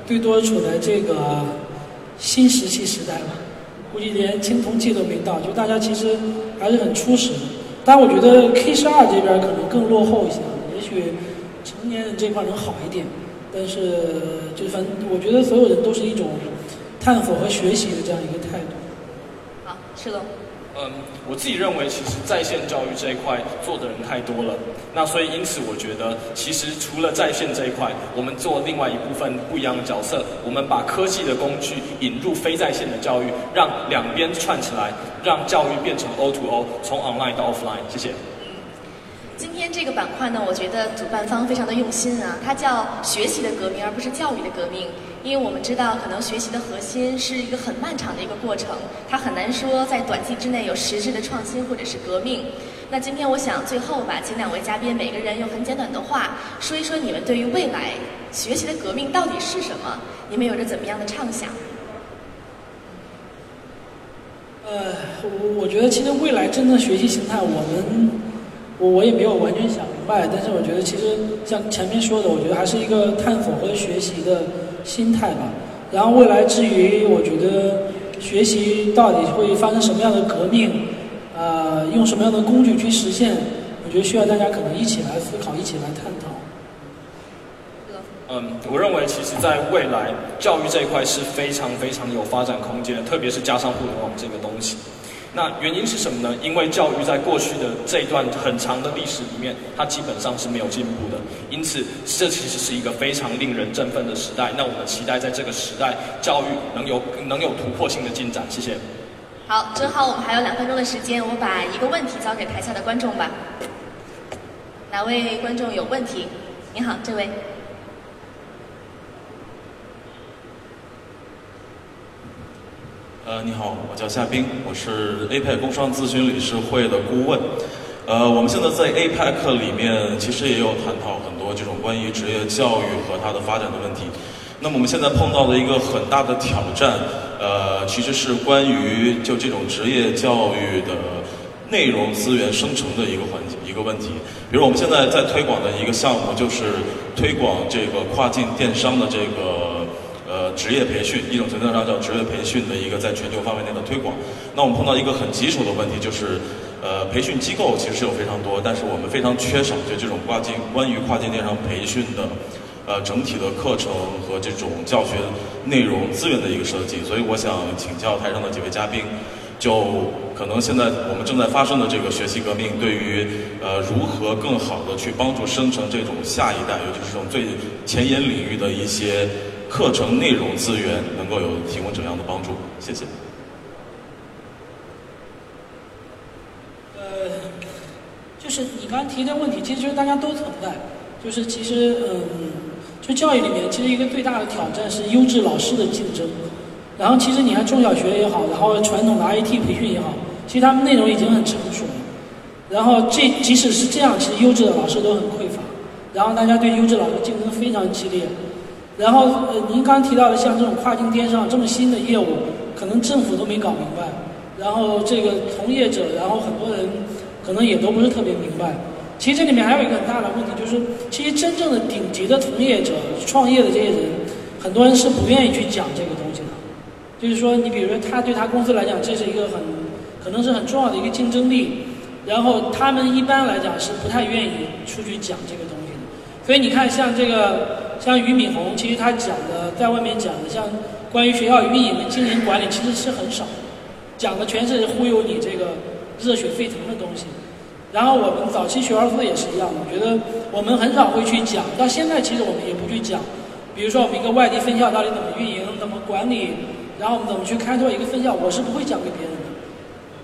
最多处在这个新石器时代吧。估计连青铜器都没到，就大家其实还是很初始。但我觉得 K 十二这边可能更落后一些，也许成年人这块能好一点。但是就反正我觉得所有人都是一种探索和学习的这样一个态度。好，是的。嗯，我自己认为，其实在线教育这一块做的人太多了。那所以因此，我觉得其实除了在线这一块，我们做另外一部分不一样的角色，我们把科技的工具引入非在线的教育，让两边串起来，让教育变成 O to O，从 online 到 offline。谢谢。今天这个板块呢，我觉得主办方非常的用心啊，它叫学习的革命，而不是教育的革命。因为我们知道，可能学习的核心是一个很漫长的一个过程，它很难说在短期之内有实质的创新或者是革命。那今天我想最后吧，请两位嘉宾每个人用很简短的话说一说你们对于未来学习的革命到底是什么？你们有着怎么样的畅想？呃，我我觉得其实未来真正学习形态，我们。我我也没有完全想明白，但是我觉得其实像前面说的，我觉得还是一个探索和学习的心态吧。然后未来至于我觉得学习到底会发生什么样的革命，呃，用什么样的工具去实现，我觉得需要大家可能一起来思考，一起来探讨。嗯，我认为其实在未来教育这一块是非常非常有发展空间的，特别是加上互联网这个东西。那原因是什么呢？因为教育在过去的这一段很长的历史里面，它基本上是没有进步的。因此，这其实是一个非常令人振奋的时代。那我们期待在这个时代，教育能有能有突破性的进展。谢谢。好，正好我们还有两分钟的时间，我把一个问题交给台下的观众吧。哪位观众有问题？您好，这位。呃，你好，我叫夏冰，我是 APEC 工商咨询理事会的顾问。呃，我们现在在 APEC 里面其实也有探讨很多这种关于职业教育和它的发展的问题。那么我们现在碰到的一个很大的挑战，呃，其实是关于就这种职业教育的内容资源生成的一个环节一个问题。比如我们现在在推广的一个项目，就是推广这个跨境电商的这个。职业培训一种程度上叫职业培训的一个在全球范围内的推广。那我们碰到一个很棘手的问题，就是呃，培训机构其实有非常多，但是我们非常缺少就这种跨境关于跨境电商培训的呃整体的课程和这种教学内容资源的一个设计。所以我想请教台上的几位嘉宾，就可能现在我们正在发生的这个学习革命，对于呃如何更好的去帮助生成这种下一代，尤其是这种最前沿领域的一些。课程内容资源能够有提供怎样的帮助？谢谢。呃，就是你刚刚提的问题，其实大家都存在。就是其实，嗯，就教育里面，其实一个最大的挑战是优质老师的竞争。然后其实你看中小学也好，然后传统的 IT 培训也好，其实他们内容已经很成熟了。然后这即使是这样，其实优质的老师都很匮乏。然后大家对优质老师竞争非常激烈。然后呃，您刚提到的像这种跨境电商这么新的业务，可能政府都没搞明白。然后这个从业者，然后很多人可能也都不是特别明白。其实这里面还有一个很大的问题，就是其实真正的顶级的从业者、创业的这些人，很多人是不愿意去讲这个东西的。就是说，你比如说，他对他公司来讲，这是一个很可能是很重要的一个竞争力。然后他们一般来讲是不太愿意出去讲这个东西的。所以你看，像这个像俞敏洪，其实他讲的在外面讲的，像关于学校运营的经营管理，其实是很少，讲的全是忽悠你这个热血沸腾的东西。然后我们早期学而思也是一样，我觉得我们很少会去讲，到现在其实我们也不去讲。比如说我们一个外地分校到底怎么运营、怎么管理，然后我们怎么去开拓一个分校，我是不会讲给别人的。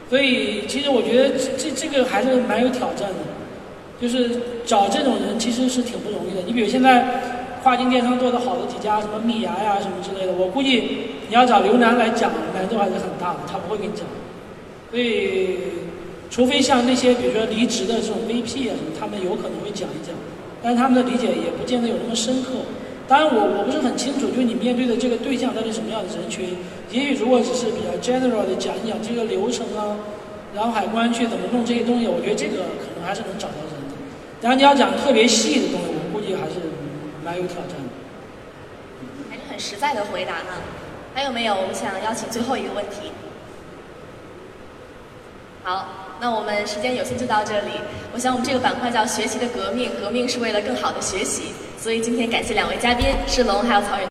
所以其实我觉得这这这个还是蛮有挑战的，就是找这种人其实是挺不容易的。你比如现在跨境电商做的好的几家，什么米芽呀什么之类的，我估计你要找刘楠来讲，难度还是很大的，他不会跟你讲。所以。除非像那些比如说离职的这种 VP 啊，他们有可能会讲一讲，但是他们的理解也不见得有那么深刻。当然，我我不是很清楚，就是你面对的这个对象到底什么样的人群。也许如果只是比较 general 的讲一讲这个流程啊，然后海关去怎么弄这些东西，我觉得这个可能还是能找到人的。当然，你要讲特别细的东西，我估计还是蛮有挑战的。还是很实在的回答呢。还有没有？我们想邀请最后一个问题。好。那我们时间有限，就到这里。我想我们这个板块叫“学习的革命”，革命是为了更好的学习。所以今天感谢两位嘉宾，世龙还有曹远。